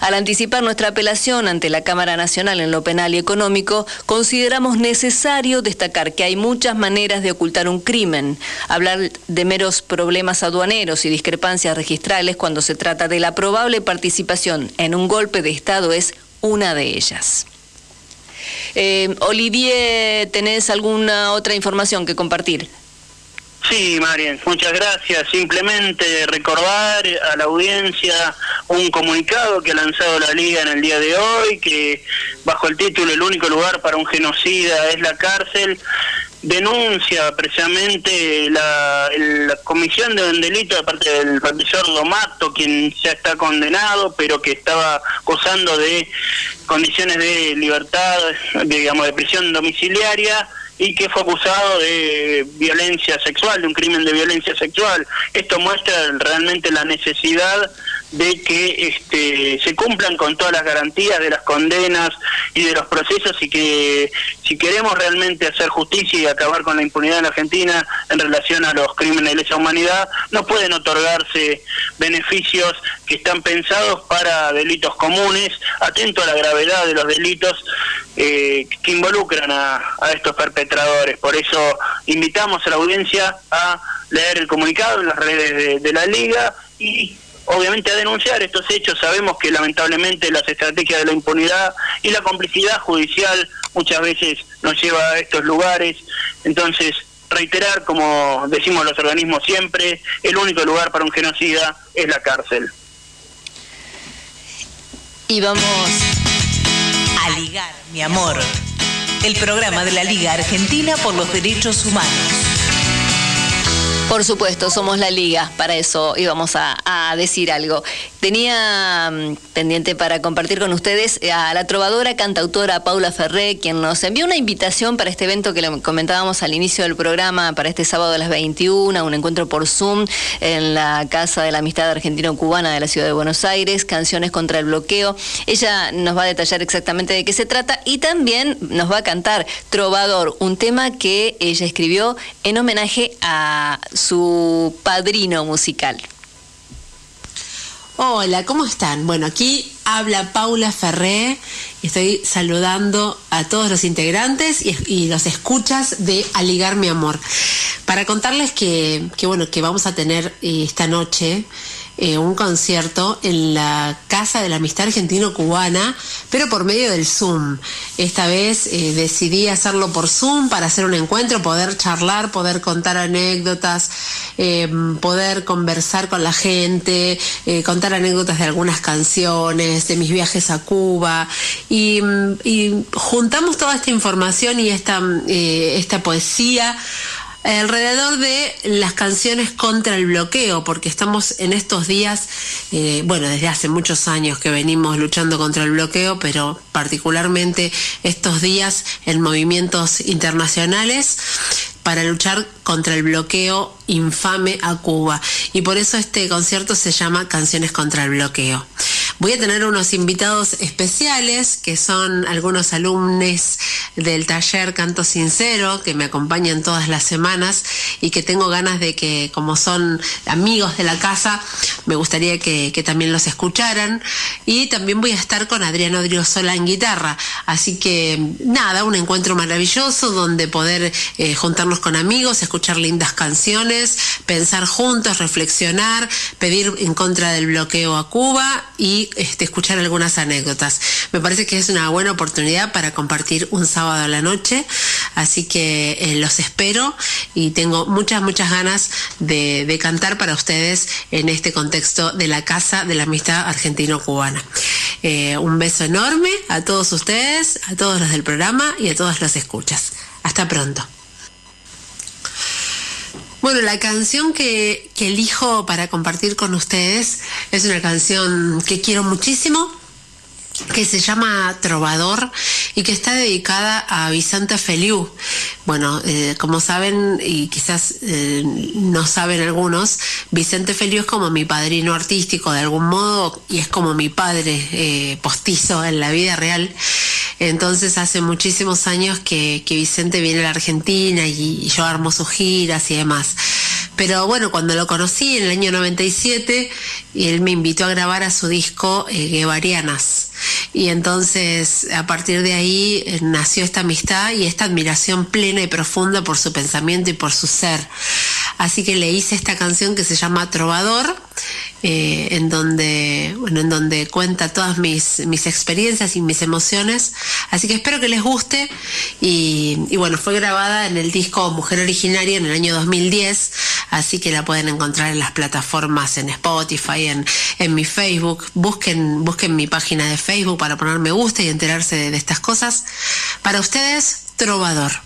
Al anticipar nuestra apelación ante la Cámara Nacional en lo penal y económico, consideramos necesario destacar que hay muchas maneras de ocultar un crimen. Hablar de meros problemas aduaneros y discrepancias registrales cuando se trata de la probable participación en un golpe de Estado es una de ellas. Eh, Olivier, ¿tenés alguna otra información que compartir?
Sí, Marien, muchas gracias. Simplemente recordar a la audiencia un comunicado que ha lanzado la Liga en el día de hoy, que bajo el título El único lugar para un genocida es la cárcel, denuncia precisamente la, comisión de un delito de parte del profesor Domato, quien ya está condenado, pero que estaba gozando de condiciones de libertad, digamos, de prisión domiciliaria y que fue acusado de violencia sexual, de un crimen de violencia sexual. Esto muestra realmente la necesidad de que este, se cumplan con todas las garantías de las condenas y de los procesos y que si queremos realmente hacer justicia y acabar con la impunidad en Argentina en relación a los crímenes de lesa humanidad, no pueden otorgarse beneficios que están pensados para delitos comunes, atento a la gravedad de los delitos eh, que involucran a, estos perpetradores. Por eso invitamos a la audiencia a leer el comunicado en las redes de la Liga y obviamente a denunciar estos hechos. Sabemos que lamentablemente las estrategias de la impunidad y la complicidad judicial muchas veces nos lleva a estos lugares. Entonces, reiterar, como decimos los organismos siempre, el único lugar para un genocida es la cárcel.
Y vamos a ligar, mi amor, el programa de la Liga Argentina por los Derechos Humanos.
Por supuesto, somos la liga, para eso íbamos a, decir algo. Tenía mm, pendiente para compartir con ustedes a la trovadora cantautora Paula Ferré, quien nos envió una invitación para este evento que le comentábamos al inicio del programa, para este sábado a las 21, un encuentro por Zoom en la Casa de la Amistad Argentino-Cubana de la Ciudad de Buenos Aires, Canciones contra el Bloqueo. Ella nos va a detallar exactamente de qué se trata y también nos va a cantar Trovador, un tema que ella escribió en homenaje a su padrino musical.
Hola, ¿cómo están? Bueno, aquí habla Paula Ferré y estoy saludando a todos los integrantes y, los escuchas de Aligar mi amor. Para contarles que, bueno, que vamos a tener eh, esta noche eh, un concierto en la Casa de la Amistad Argentino-Cubana, pero por medio del Zoom. Esta vez eh, decidí hacerlo por Zoom para hacer un encuentro, poder charlar, poder contar anécdotas, eh, poder conversar con la gente, contar anécdotas de algunas canciones, de mis viajes a Cuba. Y, y juntamos toda esta información y esta, esta poesía alrededor de las canciones contra el bloqueo, porque estamos en estos días, eh, bueno, desde hace muchos años que venimos luchando contra el bloqueo, pero particularmente estos días en movimientos internacionales para luchar contra el bloqueo infame a Cuba. Y por eso este concierto se llama Canciones contra el bloqueo. Voy a tener unos invitados especiales que son algunos alumnos del taller Canto Sincero que me acompañan todas las semanas y que tengo ganas de que, como son amigos de la casa, me gustaría que, también los escucharan. Y también voy a estar con Adriano Driosola en guitarra. Así que nada, un encuentro maravilloso donde poder eh, juntarnos con amigos, escuchar lindas canciones, pensar juntos, reflexionar, pedir en contra del bloqueo a Cuba y este, escuchar algunas anécdotas. Me parece que es una buena oportunidad para compartir un sábado a la noche, así que eh, los espero y tengo muchas, muchas ganas de, cantar para ustedes en este contexto de la Casa de la Amistad Argentino-Cubana. Eh, un beso enorme a todos ustedes, a todos los del programa y a todas las escuchas. Hasta pronto. Bueno, la canción que, elijo para compartir con ustedes es una canción que quiero muchísimo, que se llama Trovador y que está dedicada a Vicente Feliu. Bueno, eh, como saben y quizás eh, no saben algunos, Vicente Feliu es como mi padrino artístico de algún modo y es como mi padre eh, postizo en la vida real. Entonces hace muchísimos años que, Vicente viene a la Argentina y, yo armo sus giras y demás. Pero bueno, cuando lo conocí en el año 97, él me invitó a grabar a su disco Guevarianas. Y entonces a partir de ahí eh, nació esta amistad y esta admiración plena y profunda por su pensamiento y por su ser. Así que le hice esta canción que se llama Trovador, eh, en, donde, bueno, en donde cuenta todas mis, mis experiencias y mis emociones. Así que espero que les guste. Y, bueno, fue grabada en el disco Mujer Originaria en el año 2010, así que la pueden encontrar en las plataformas, en Spotify, en, en mi Facebook. Busquen, busquen mi página de Facebook para poner me gusta y enterarse de, de estas cosas. Para ustedes, Trovador.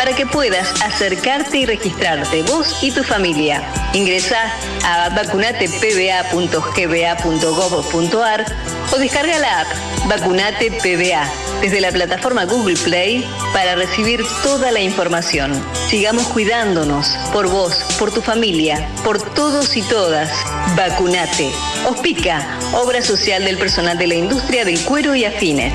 para que puedas acercarte y registrarte vos y tu familia. Ingresá a vacunatepba.gba.gov.ar o descarga la app Vacunate PBA desde la plataforma Google Play para recibir toda la información. Sigamos cuidándonos por vos, por tu familia, por todos y todas. Vacunate. Ospica, obra social del personal de la industria del cuero y afines.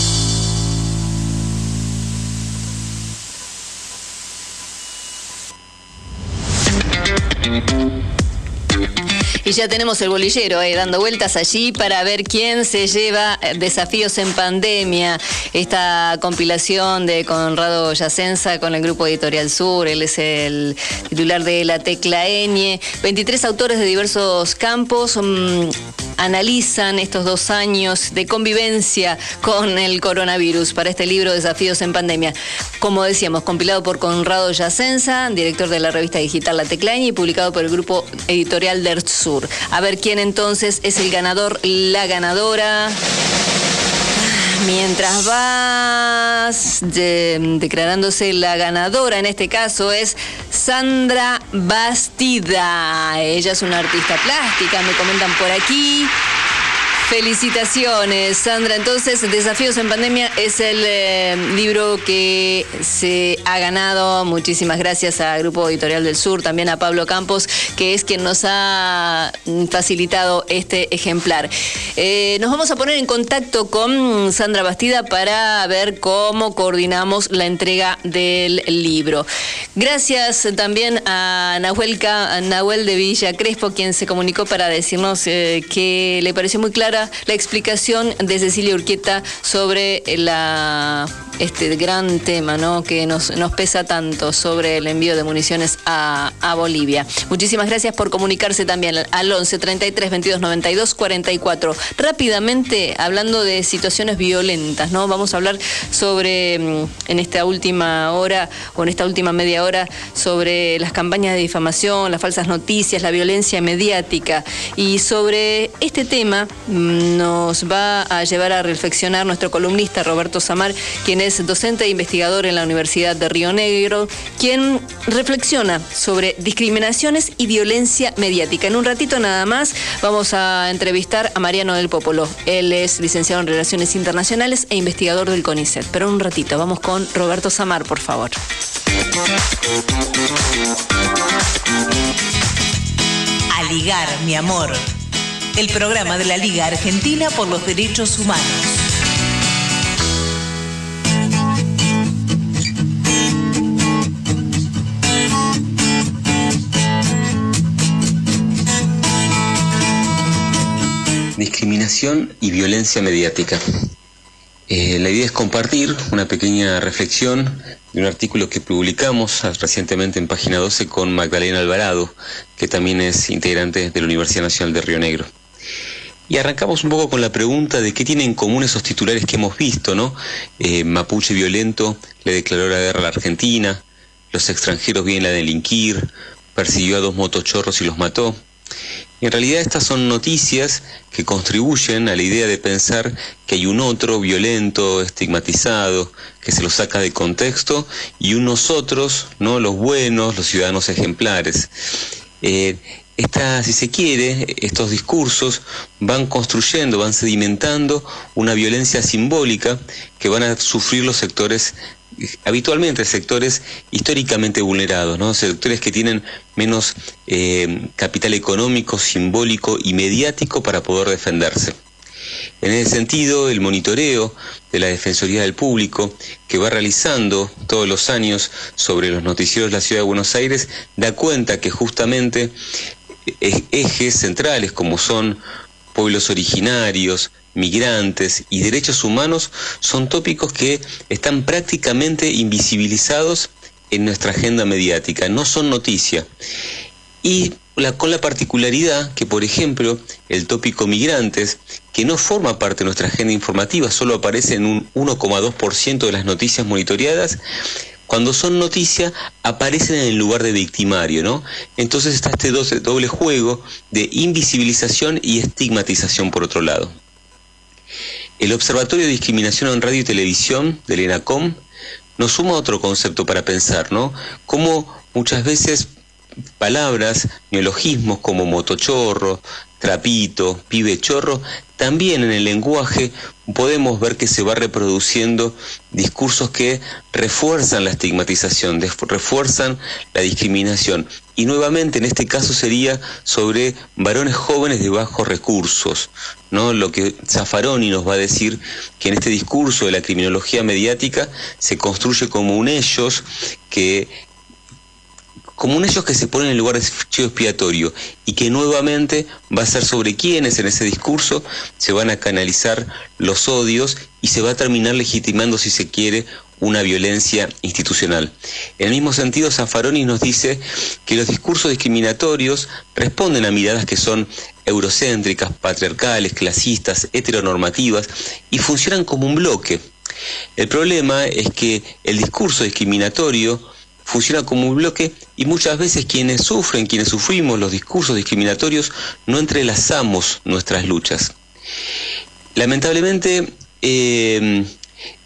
Y ya tenemos el bolillero eh, dando vueltas allí para ver quién se lleva eh, desafíos en pandemia. Esta compilación de Conrado Yacenza con el grupo Editorial Sur, él es el titular de La Tecla Eñe. 23 autores de diversos campos mm, analizan estos dos años de convivencia con el coronavirus para este libro Desafíos en Pandemia. como decíamos, compilado por Conrado Yacenza, director de la revista digital La Teclaña y publicado por el grupo editorial Der Sur. A ver quién entonces es el ganador, la ganadora. Mientras vas declarándose la ganadora, en este caso es Sandra Bastida. Ella es una artista plástica, me comentan por aquí. Felicitaciones, Sandra. Entonces, Desafíos en Pandemia es el eh, libro que se ha ganado. Muchísimas gracias al Grupo Editorial del Sur, también a Pablo Campos, que es quien nos ha facilitado este ejemplar. Eh, nos vamos a poner en contacto con Sandra Bastida para ver cómo coordinamos la entrega del libro. Gracias también a Nahuel, Nahuel de Villa Crespo, quien se comunicó para decirnos eh, que le pareció muy clara la explicación de Cecilia Urquieta sobre la este gran tema ¿no? que nos, nos pesa tanto sobre el envío de municiones a, Bolivia. Muchísimas gracias por comunicarse también al 11 33 22 92 44. Rápidamente, hablando de situaciones violentas, ¿no? Vamos a hablar sobre, mm, en esta última hora o en esta última media hora, sobre las campañas de difamación, las falsas noticias, la violencia mediática. Y sobre este tema mm, nos va a llevar a reflexionar nuestro columnista Roberto Samar, quien es docente e investigador en la Universidad de Río Negro, quien reflexiona sobre discriminaciones y violencia mediática. En un ratito nada más vamos a entrevistar a Mariano del Popolo. Él es licenciado en Relaciones Internacionales e investigador del CONICET. Pero un ratito vamos con Roberto Samar, por favor.
A ligar, mi amor. El programa de la Liga Argentina por los Derechos Humanos.
discriminación y violencia mediática. Eh, la idea es compartir una pequeña reflexión de un artículo que publicamos recientemente en página 12 con Magdalena Alvarado, que también es integrante de la Universidad Nacional de Río Negro. Y arrancamos un poco con la pregunta de qué tienen en común esos titulares que hemos visto, ¿no? Eh, Mapuche violento le declaró la guerra a la Argentina, los extranjeros vienen a delinquir, persiguió a dos motochorros y los mató. En realidad estas son noticias que contribuyen a la idea de pensar que hay un otro violento, estigmatizado, que se lo saca de contexto, y unos otros, ¿no? los buenos, los ciudadanos ejemplares. Eh, esta, si se quiere, estos discursos van construyendo, van sedimentando una violencia simbólica que van a sufrir los sectores habitualmente sectores históricamente vulnerados, ¿no? sectores que tienen menos eh, capital económico, simbólico y mediático para poder defenderse. En ese sentido, el monitoreo de la Defensoría del Público, que va realizando todos los años sobre los noticieros de la Ciudad de Buenos Aires, da cuenta que justamente ejes centrales como son pueblos originarios, migrantes y derechos humanos son tópicos que están prácticamente invisibilizados en nuestra agenda mediática, no son noticia. Y con la particularidad que, por ejemplo, el tópico migrantes, que no forma parte de nuestra agenda informativa, solo aparece en un 1,2% de las noticias monitoreadas, cuando son noticia aparecen en el lugar de victimario, ¿no? Entonces está este doble juego de invisibilización y estigmatización por otro lado. El Observatorio de Discriminación en Radio y Televisión del ENACOM nos suma otro concepto para pensar, ¿no? Cómo muchas veces palabras, neologismos como motochorro, trapito, pibe chorro, también en el lenguaje podemos ver que se va reproduciendo discursos que refuerzan la estigmatización, refuerzan la discriminación. Y nuevamente en este caso sería sobre varones jóvenes de bajos recursos, ¿no? Lo que Zaffaroni nos va a decir que en este discurso de la criminología mediática se construye como un ellos que como un ellos que se ponen en lugar de chivo expiatorio y que nuevamente va a ser sobre quienes en ese discurso se van a canalizar los odios y se va a terminar legitimando, si se quiere, una violencia institucional. En el mismo sentido, Zaffaroni nos dice que los discursos discriminatorios responden a miradas que son eurocéntricas, patriarcales, clasistas, heteronormativas y funcionan como un bloque El problema es que el discurso discriminatorio funciona como un bloque y muchas veces quienes sufren, quienes sufrimos los discursos discriminatorios, no entrelazamos nuestras luchas. Lamentablemente,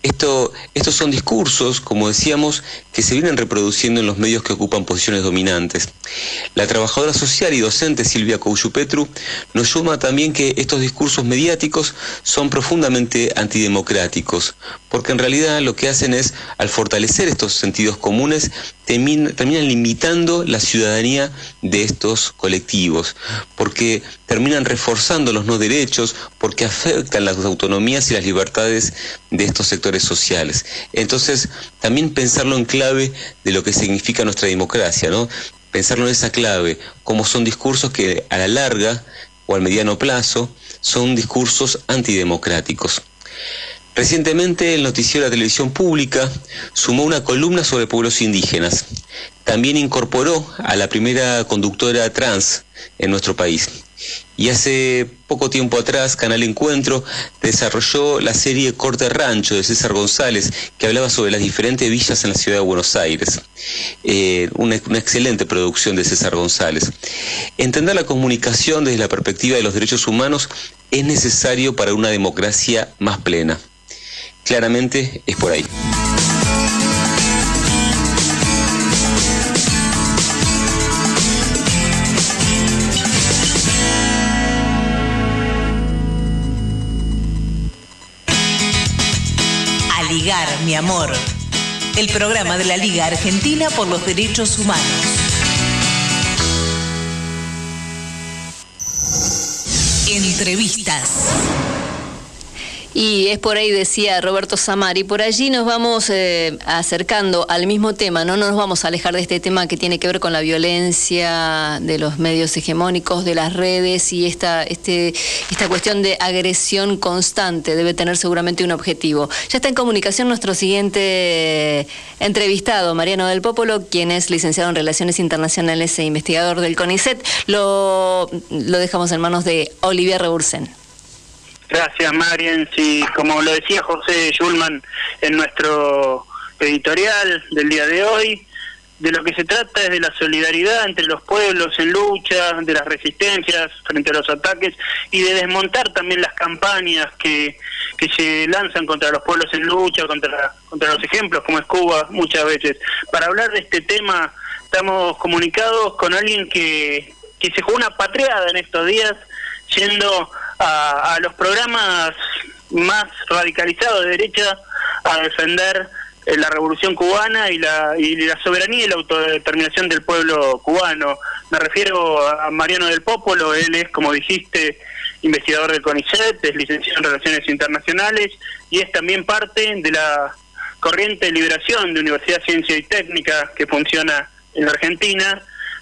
esto, estos son discursos, como decíamos, que se vienen reproduciendo en los medios que ocupan posiciones dominantes. La trabajadora social y docente Silvia Petru nos suma también que estos discursos mediáticos son profundamente antidemocráticos, porque en realidad lo que hacen es, al fortalecer estos sentidos comunes, terminan limitando la ciudadanía de estos colectivos, porque terminan reforzando los no derechos, porque afectan las autonomías y las libertades de estos sectores sociales. Entonces, también pensarlo en clave de lo que significa nuestra democracia, ¿no? Pensarlo en esa clave, como son discursos que a la larga o al mediano plazo son discursos antidemocráticos. Recientemente el noticiero de la televisión pública sumó una columna sobre pueblos indígenas. También incorporó a la primera conductora trans en nuestro país. Y hace poco tiempo atrás, Canal Encuentro desarrolló la serie Corte Rancho de César González, que hablaba sobre las diferentes villas en la ciudad de Buenos Aires. Eh, una, una excelente producción de César González. Entender la comunicación desde la perspectiva de los derechos humanos es necesario para una democracia más plena. Claramente es por ahí.
A ligar, mi amor. El programa de la Liga Argentina por los Derechos Humanos. Entrevistas.
Y es por ahí, decía Roberto Samari, por allí nos vamos eh, acercando al mismo tema, no nos vamos a alejar de este tema que tiene que ver con la violencia de los medios hegemónicos, de las redes y esta, este, esta cuestión de agresión constante debe tener seguramente un objetivo. Ya está en comunicación nuestro siguiente entrevistado, Mariano del Popolo, quien es licenciado en Relaciones Internacionales e investigador del CONICET. Lo, lo dejamos en manos de Olivier Rebursen.
Gracias, Marian. Sí, como lo decía José Schulman en nuestro editorial del día de hoy, de lo que se trata es de la solidaridad entre los pueblos en lucha, de las resistencias frente a los ataques y de desmontar también las campañas que, que se lanzan contra los pueblos en lucha, contra, contra los ejemplos como es Cuba muchas veces. Para hablar de este tema estamos comunicados con alguien que, que se jugó una patriada en estos días yendo a, a los programas más radicalizados de derecha a defender eh, la revolución cubana y la, y la soberanía y la autodeterminación del pueblo cubano. Me refiero a Mariano del Popolo, él es, como dijiste, investigador del CONICET, es licenciado en Relaciones Internacionales y es también parte de la corriente de liberación de Universidad Ciencia y Técnica que funciona en la Argentina.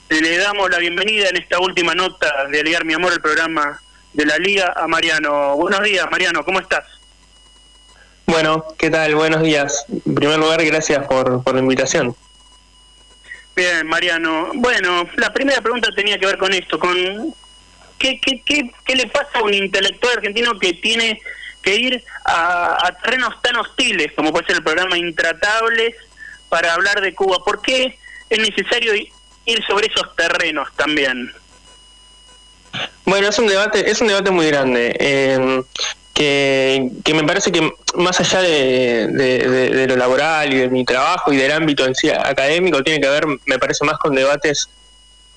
Le damos la bienvenida en esta última nota de Aliar Mi Amor, el programa de la Liga, a Mariano. Buenos días, Mariano, ¿cómo estás?
Bueno, ¿qué tal? Buenos días. En primer lugar, gracias por, por la invitación.
Bien, Mariano. Bueno, la primera pregunta tenía que ver con esto, con qué, qué, qué, qué le pasa a un intelectual argentino que tiene que ir a, a terrenos tan hostiles como puede ser el programa Intratables para hablar de Cuba. ¿Por qué es necesario ir sobre esos terrenos también?
Bueno, es un debate, es un debate muy grande. Eh, que, que me parece que más allá de, de, de- de lo laboral y de mi trabajo y del ámbito en sí académico, tiene que ver, me parece, más con debates,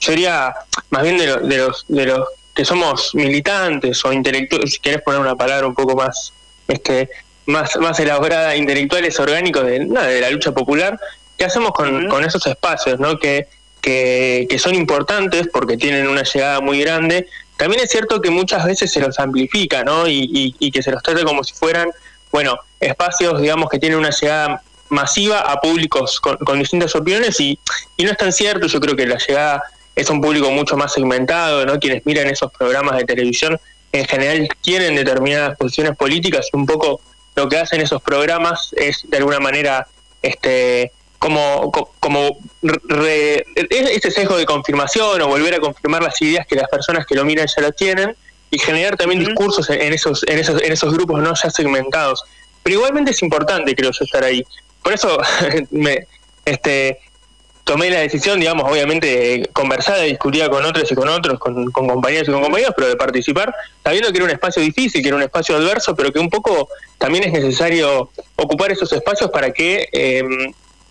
yo diría, más bien de, lo- de los, de los que somos militantes o intelectuales, si querés poner una palabra un poco más, este, más, más elaborada, intelectuales orgánicos de la lucha popular, ¿qué hacemos con, con esos espacios, no? Que, que, que son importantes porque tienen una llegada muy grande. También es cierto que muchas veces se los amplifica, ¿no? Y, y- y que se los trata como si fueran, bueno, espacios, digamos, que tienen una llegada masiva a públicos con, con distintas opiniones y, y no es tan cierto. Yo creo que la llegada es un público mucho más segmentado, ¿no? Quienes miran esos programas de televisión en general tienen determinadas posiciones políticas y un poco lo que hacen esos programas es de alguna manera este como co- como re- este sesgo de confirmación o volver a confirmar las ideas que las personas que lo miran ya lo tienen y generar también discursos en, en esos en esos en esos grupos no ya segmentados pero igualmente es importante, creo yo, estar ahí. Por eso me este tomé la decisión, digamos, obviamente conversada, discutida con otros y con otros, con, con compañeros y con compañeros, pero de participar, sabiendo que era un espacio difícil, que era un espacio adverso, pero que un poco también es necesario ocupar esos espacios para que, eh,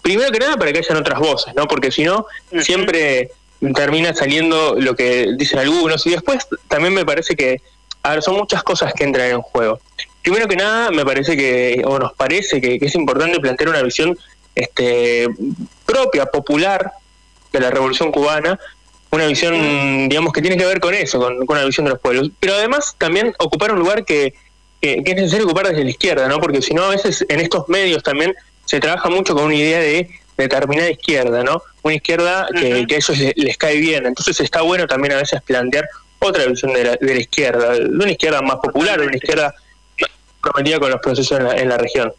primero que nada, para que hayan otras voces, ¿no? Porque si no, siempre termina saliendo lo que dicen algunos y después también me parece que, a ver, son muchas cosas que entran en juego. Primero que nada, me parece que, o nos parece que, que es importante plantear una visión este, propia, popular de la Revolución Cubana, una visión, digamos, que tiene que ver con eso, con, con la visión de los pueblos. Pero además también ocupar un lugar que, que, que es necesario ocupar desde la izquierda, ¿no? Porque si no, a veces en estos medios también se trabaja mucho con una idea de determinada izquierda, ¿no? Una izquierda que, que a ellos les, les cae bien. Entonces está bueno también a veces plantear otra visión de la, de la izquierda, de una izquierda más popular, de una izquierda comprometida con los procesos en la, en la región.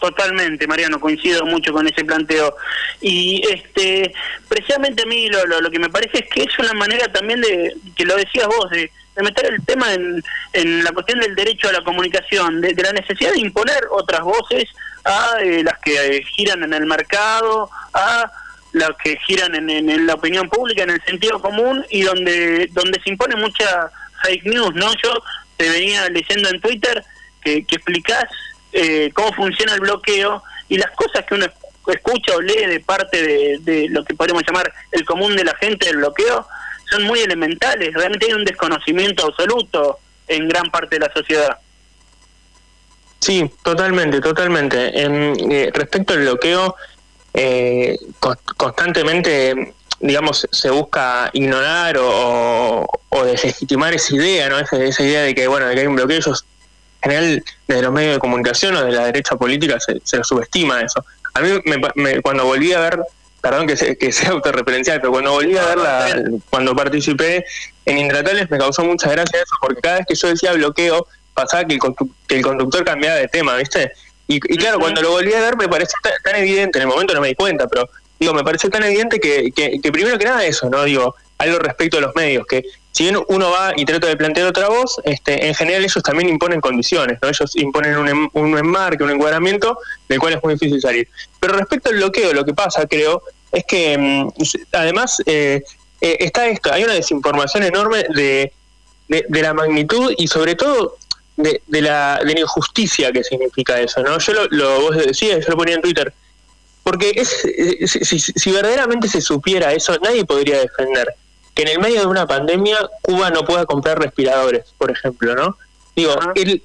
Totalmente, Mariano, coincido mucho con ese planteo. Y este, precisamente a mí lo, lo, lo que me parece es que es una manera también de, que lo decías vos, de, de meter el tema en, en, la cuestión del derecho a la comunicación, de, de la necesidad de imponer otras voces a eh, las que eh, giran en el mercado, a las que giran en, la opinión pública, en el sentido común, y donde, donde se impone mucha fake news, ¿no? Yo te venía leyendo en Twitter que, que explicás eh, cómo funciona el bloqueo y las cosas que uno escucha o lee de parte de, de, lo que podemos llamar el común de la gente del bloqueo son muy elementales. Realmente hay un desconocimiento absoluto en gran parte de la sociedad.
Sí, totalmente, totalmente. En, eh, respecto al bloqueo, eh, constantemente, digamos, se busca ignorar o, deslegitimar esa idea, ¿no? Esa, esa idea de que, bueno, de que hay un bloqueo. Ellos general de los medios de comunicación o de la derecha política se, se subestima eso. A mí me, me, cuando volví a ver, perdón que, se, que sea autorreferencial, pero cuando volví a ver la, cuando participé en Intratables me causó mucha gracia eso, porque cada vez que yo decía bloqueo pasaba que el, que el conductor cambiaba de tema, ¿viste? Y, y claro, cuando lo volví a ver me pareció tan, tan, evidente, en el momento no me di cuenta, pero digo, me pareció tan evidente que, que, que primero que nada eso, ¿no? Digo, algo respecto a los medios, que si bien uno va y trata de plantear otra voz, este, en general ellos también imponen condiciones, ¿no? ellos imponen un, em, un enmarque, un encuadramiento del cual es muy difícil salir. Pero respecto al bloqueo, lo que pasa, creo, es que mm, además eh, eh, está esto, hay una desinformación enorme de, de, de la magnitud y sobre todo de, de, la, de la injusticia que significa eso. ¿no? Yo lo, lo vos decías, yo lo ponía en Twitter, porque es, eh, si, si verdaderamente se supiera eso, nadie podría defender que en el medio de una pandemia Cuba no pueda comprar respiradores, por ejemplo, ¿no? Digo, el,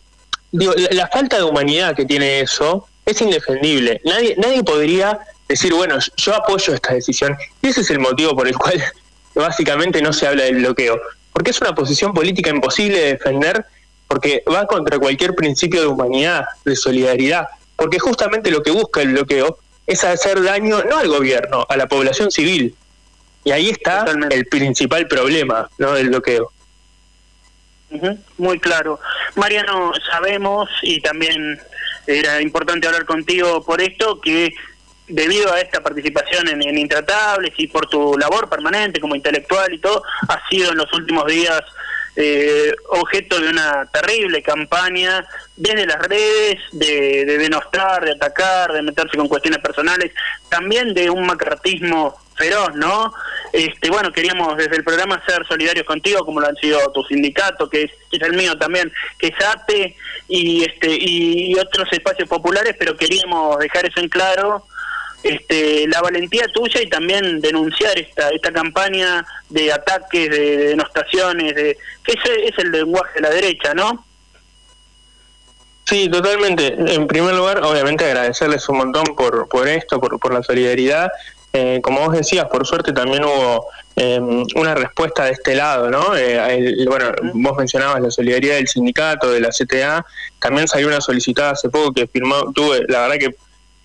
digo la, la, falta de humanidad que tiene eso es indefendible. Nadie, nadie podría decir, bueno, yo apoyo esta decisión. Y ese es el motivo por el cual básicamente no se habla del bloqueo. Porque es una posición política imposible de defender, porque va contra cualquier principio de humanidad, de solidaridad. Porque justamente lo que busca el bloqueo es hacer daño no al gobierno, a la población civil. Y ahí está Totalmente. el principal problema ¿no? del bloqueo.
Uh -huh, muy claro. Mariano, sabemos, y también era importante hablar contigo por esto, que debido a esta participación en, en Intratables y por tu labor permanente como intelectual y todo, ha sido en los últimos días eh, objeto de una terrible campaña desde las redes de, de, denostar, de atacar, de meterse con cuestiones personales, también de un macartismo feroz, ¿no? Este, bueno, queríamos desde el programa ser solidarios contigo, como lo han sido tu sindicato, que es, que es el mío también, que es ATE y este y otros espacios populares, pero queríamos dejar eso en claro este, la valentía tuya y también denunciar esta esta campaña de ataques, de, de denostaciones, de que ese es el lenguaje de la derecha, ¿no?
Sí, totalmente. En primer lugar, obviamente agradecerles un montón por, por esto, por, por la solidaridad. Eh, como vos decías, por suerte también hubo eh, una respuesta de este lado, ¿no? Eh, el, bueno, vos mencionabas la solidaridad del sindicato, de la CTA, también salió una solicitada hace poco que firmó, tuve, la verdad que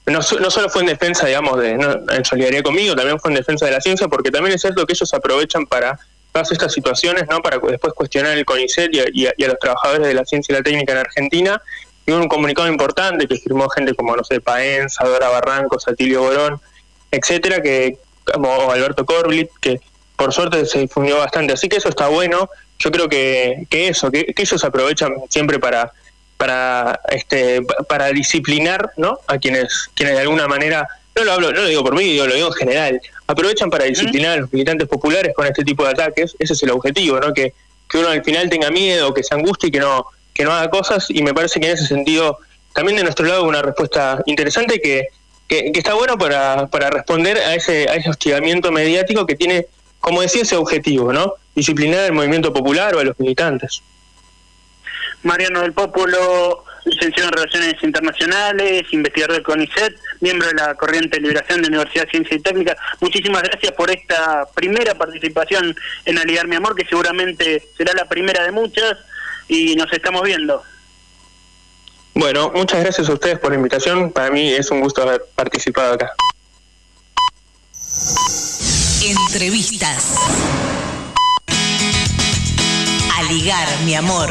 no, solo fue en defensa, digamos, de no, en solidaridad conmigo, también fue en defensa de la ciencia, porque también es cierto que ellos aprovechan para todas estas situaciones, ¿no? Para después cuestionar el CONICET y a, y a, los trabajadores de la ciencia y la técnica en Argentina, y un comunicado importante que firmó gente como, no sé, Paenza, Dora Barranco, Satilio Borón, etcétera, que como Alberto Corblit, que por suerte se difundió bastante. Así que eso está bueno. Yo creo que, que eso, que, que ellos aprovechan siempre para para este para disciplinar ¿no? a quienes quienes de alguna manera no lo hablo no lo digo por mí lo digo en general aprovechan para disciplinar a los militantes populares con este tipo de ataques ese es el objetivo no que, que uno al final tenga miedo que se angustie y que no que no haga cosas y me parece que en ese sentido también de nuestro lado una respuesta interesante que, que, que está bueno para, para responder a ese a ese hostigamiento mediático que tiene como decía ese objetivo no disciplinar al movimiento popular o a los militantes
Mariano del Pópulo, licenciado en Relaciones Internacionales, investigador del CONICET, miembro de la Corriente de Liberación de Universidad Ciencia y Técnica. Muchísimas gracias por esta primera participación en Aligar Mi Amor, que seguramente será la primera de muchas, y nos estamos viendo.
Bueno, muchas gracias a ustedes por la invitación. Para mí es un gusto haber participado acá.
Entrevistas. Aligar, mi amor.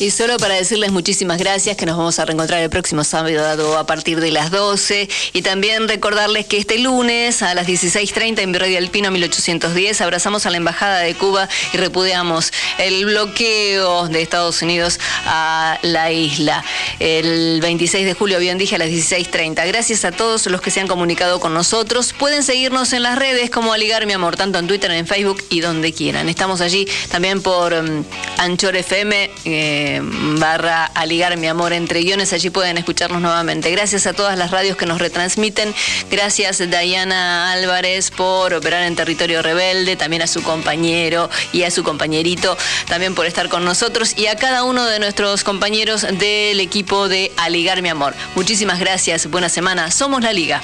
Y solo para decirles muchísimas gracias, que nos vamos a reencontrar el próximo sábado a partir de las 12. Y también recordarles que este lunes a las 16.30 en Virrey del Pino 1810 abrazamos a la Embajada de Cuba y repudiamos el bloqueo de Estados Unidos a la isla. El 26 de julio, bien dije, a las 16.30. Gracias a todos los que se han comunicado con nosotros. Pueden seguirnos en las redes como Aligar Mi Amor, tanto en Twitter, en Facebook y donde quieran. Estamos allí también por um, Anchor FM. Eh, barra Aligar mi amor entre guiones, allí pueden escucharnos nuevamente. Gracias a todas las radios que nos retransmiten, gracias Diana Álvarez por operar en territorio rebelde, también a su compañero y a su compañerito, también por estar con nosotros y a cada uno de nuestros compañeros del equipo de Aligar mi amor. Muchísimas gracias, buena semana, somos la Liga.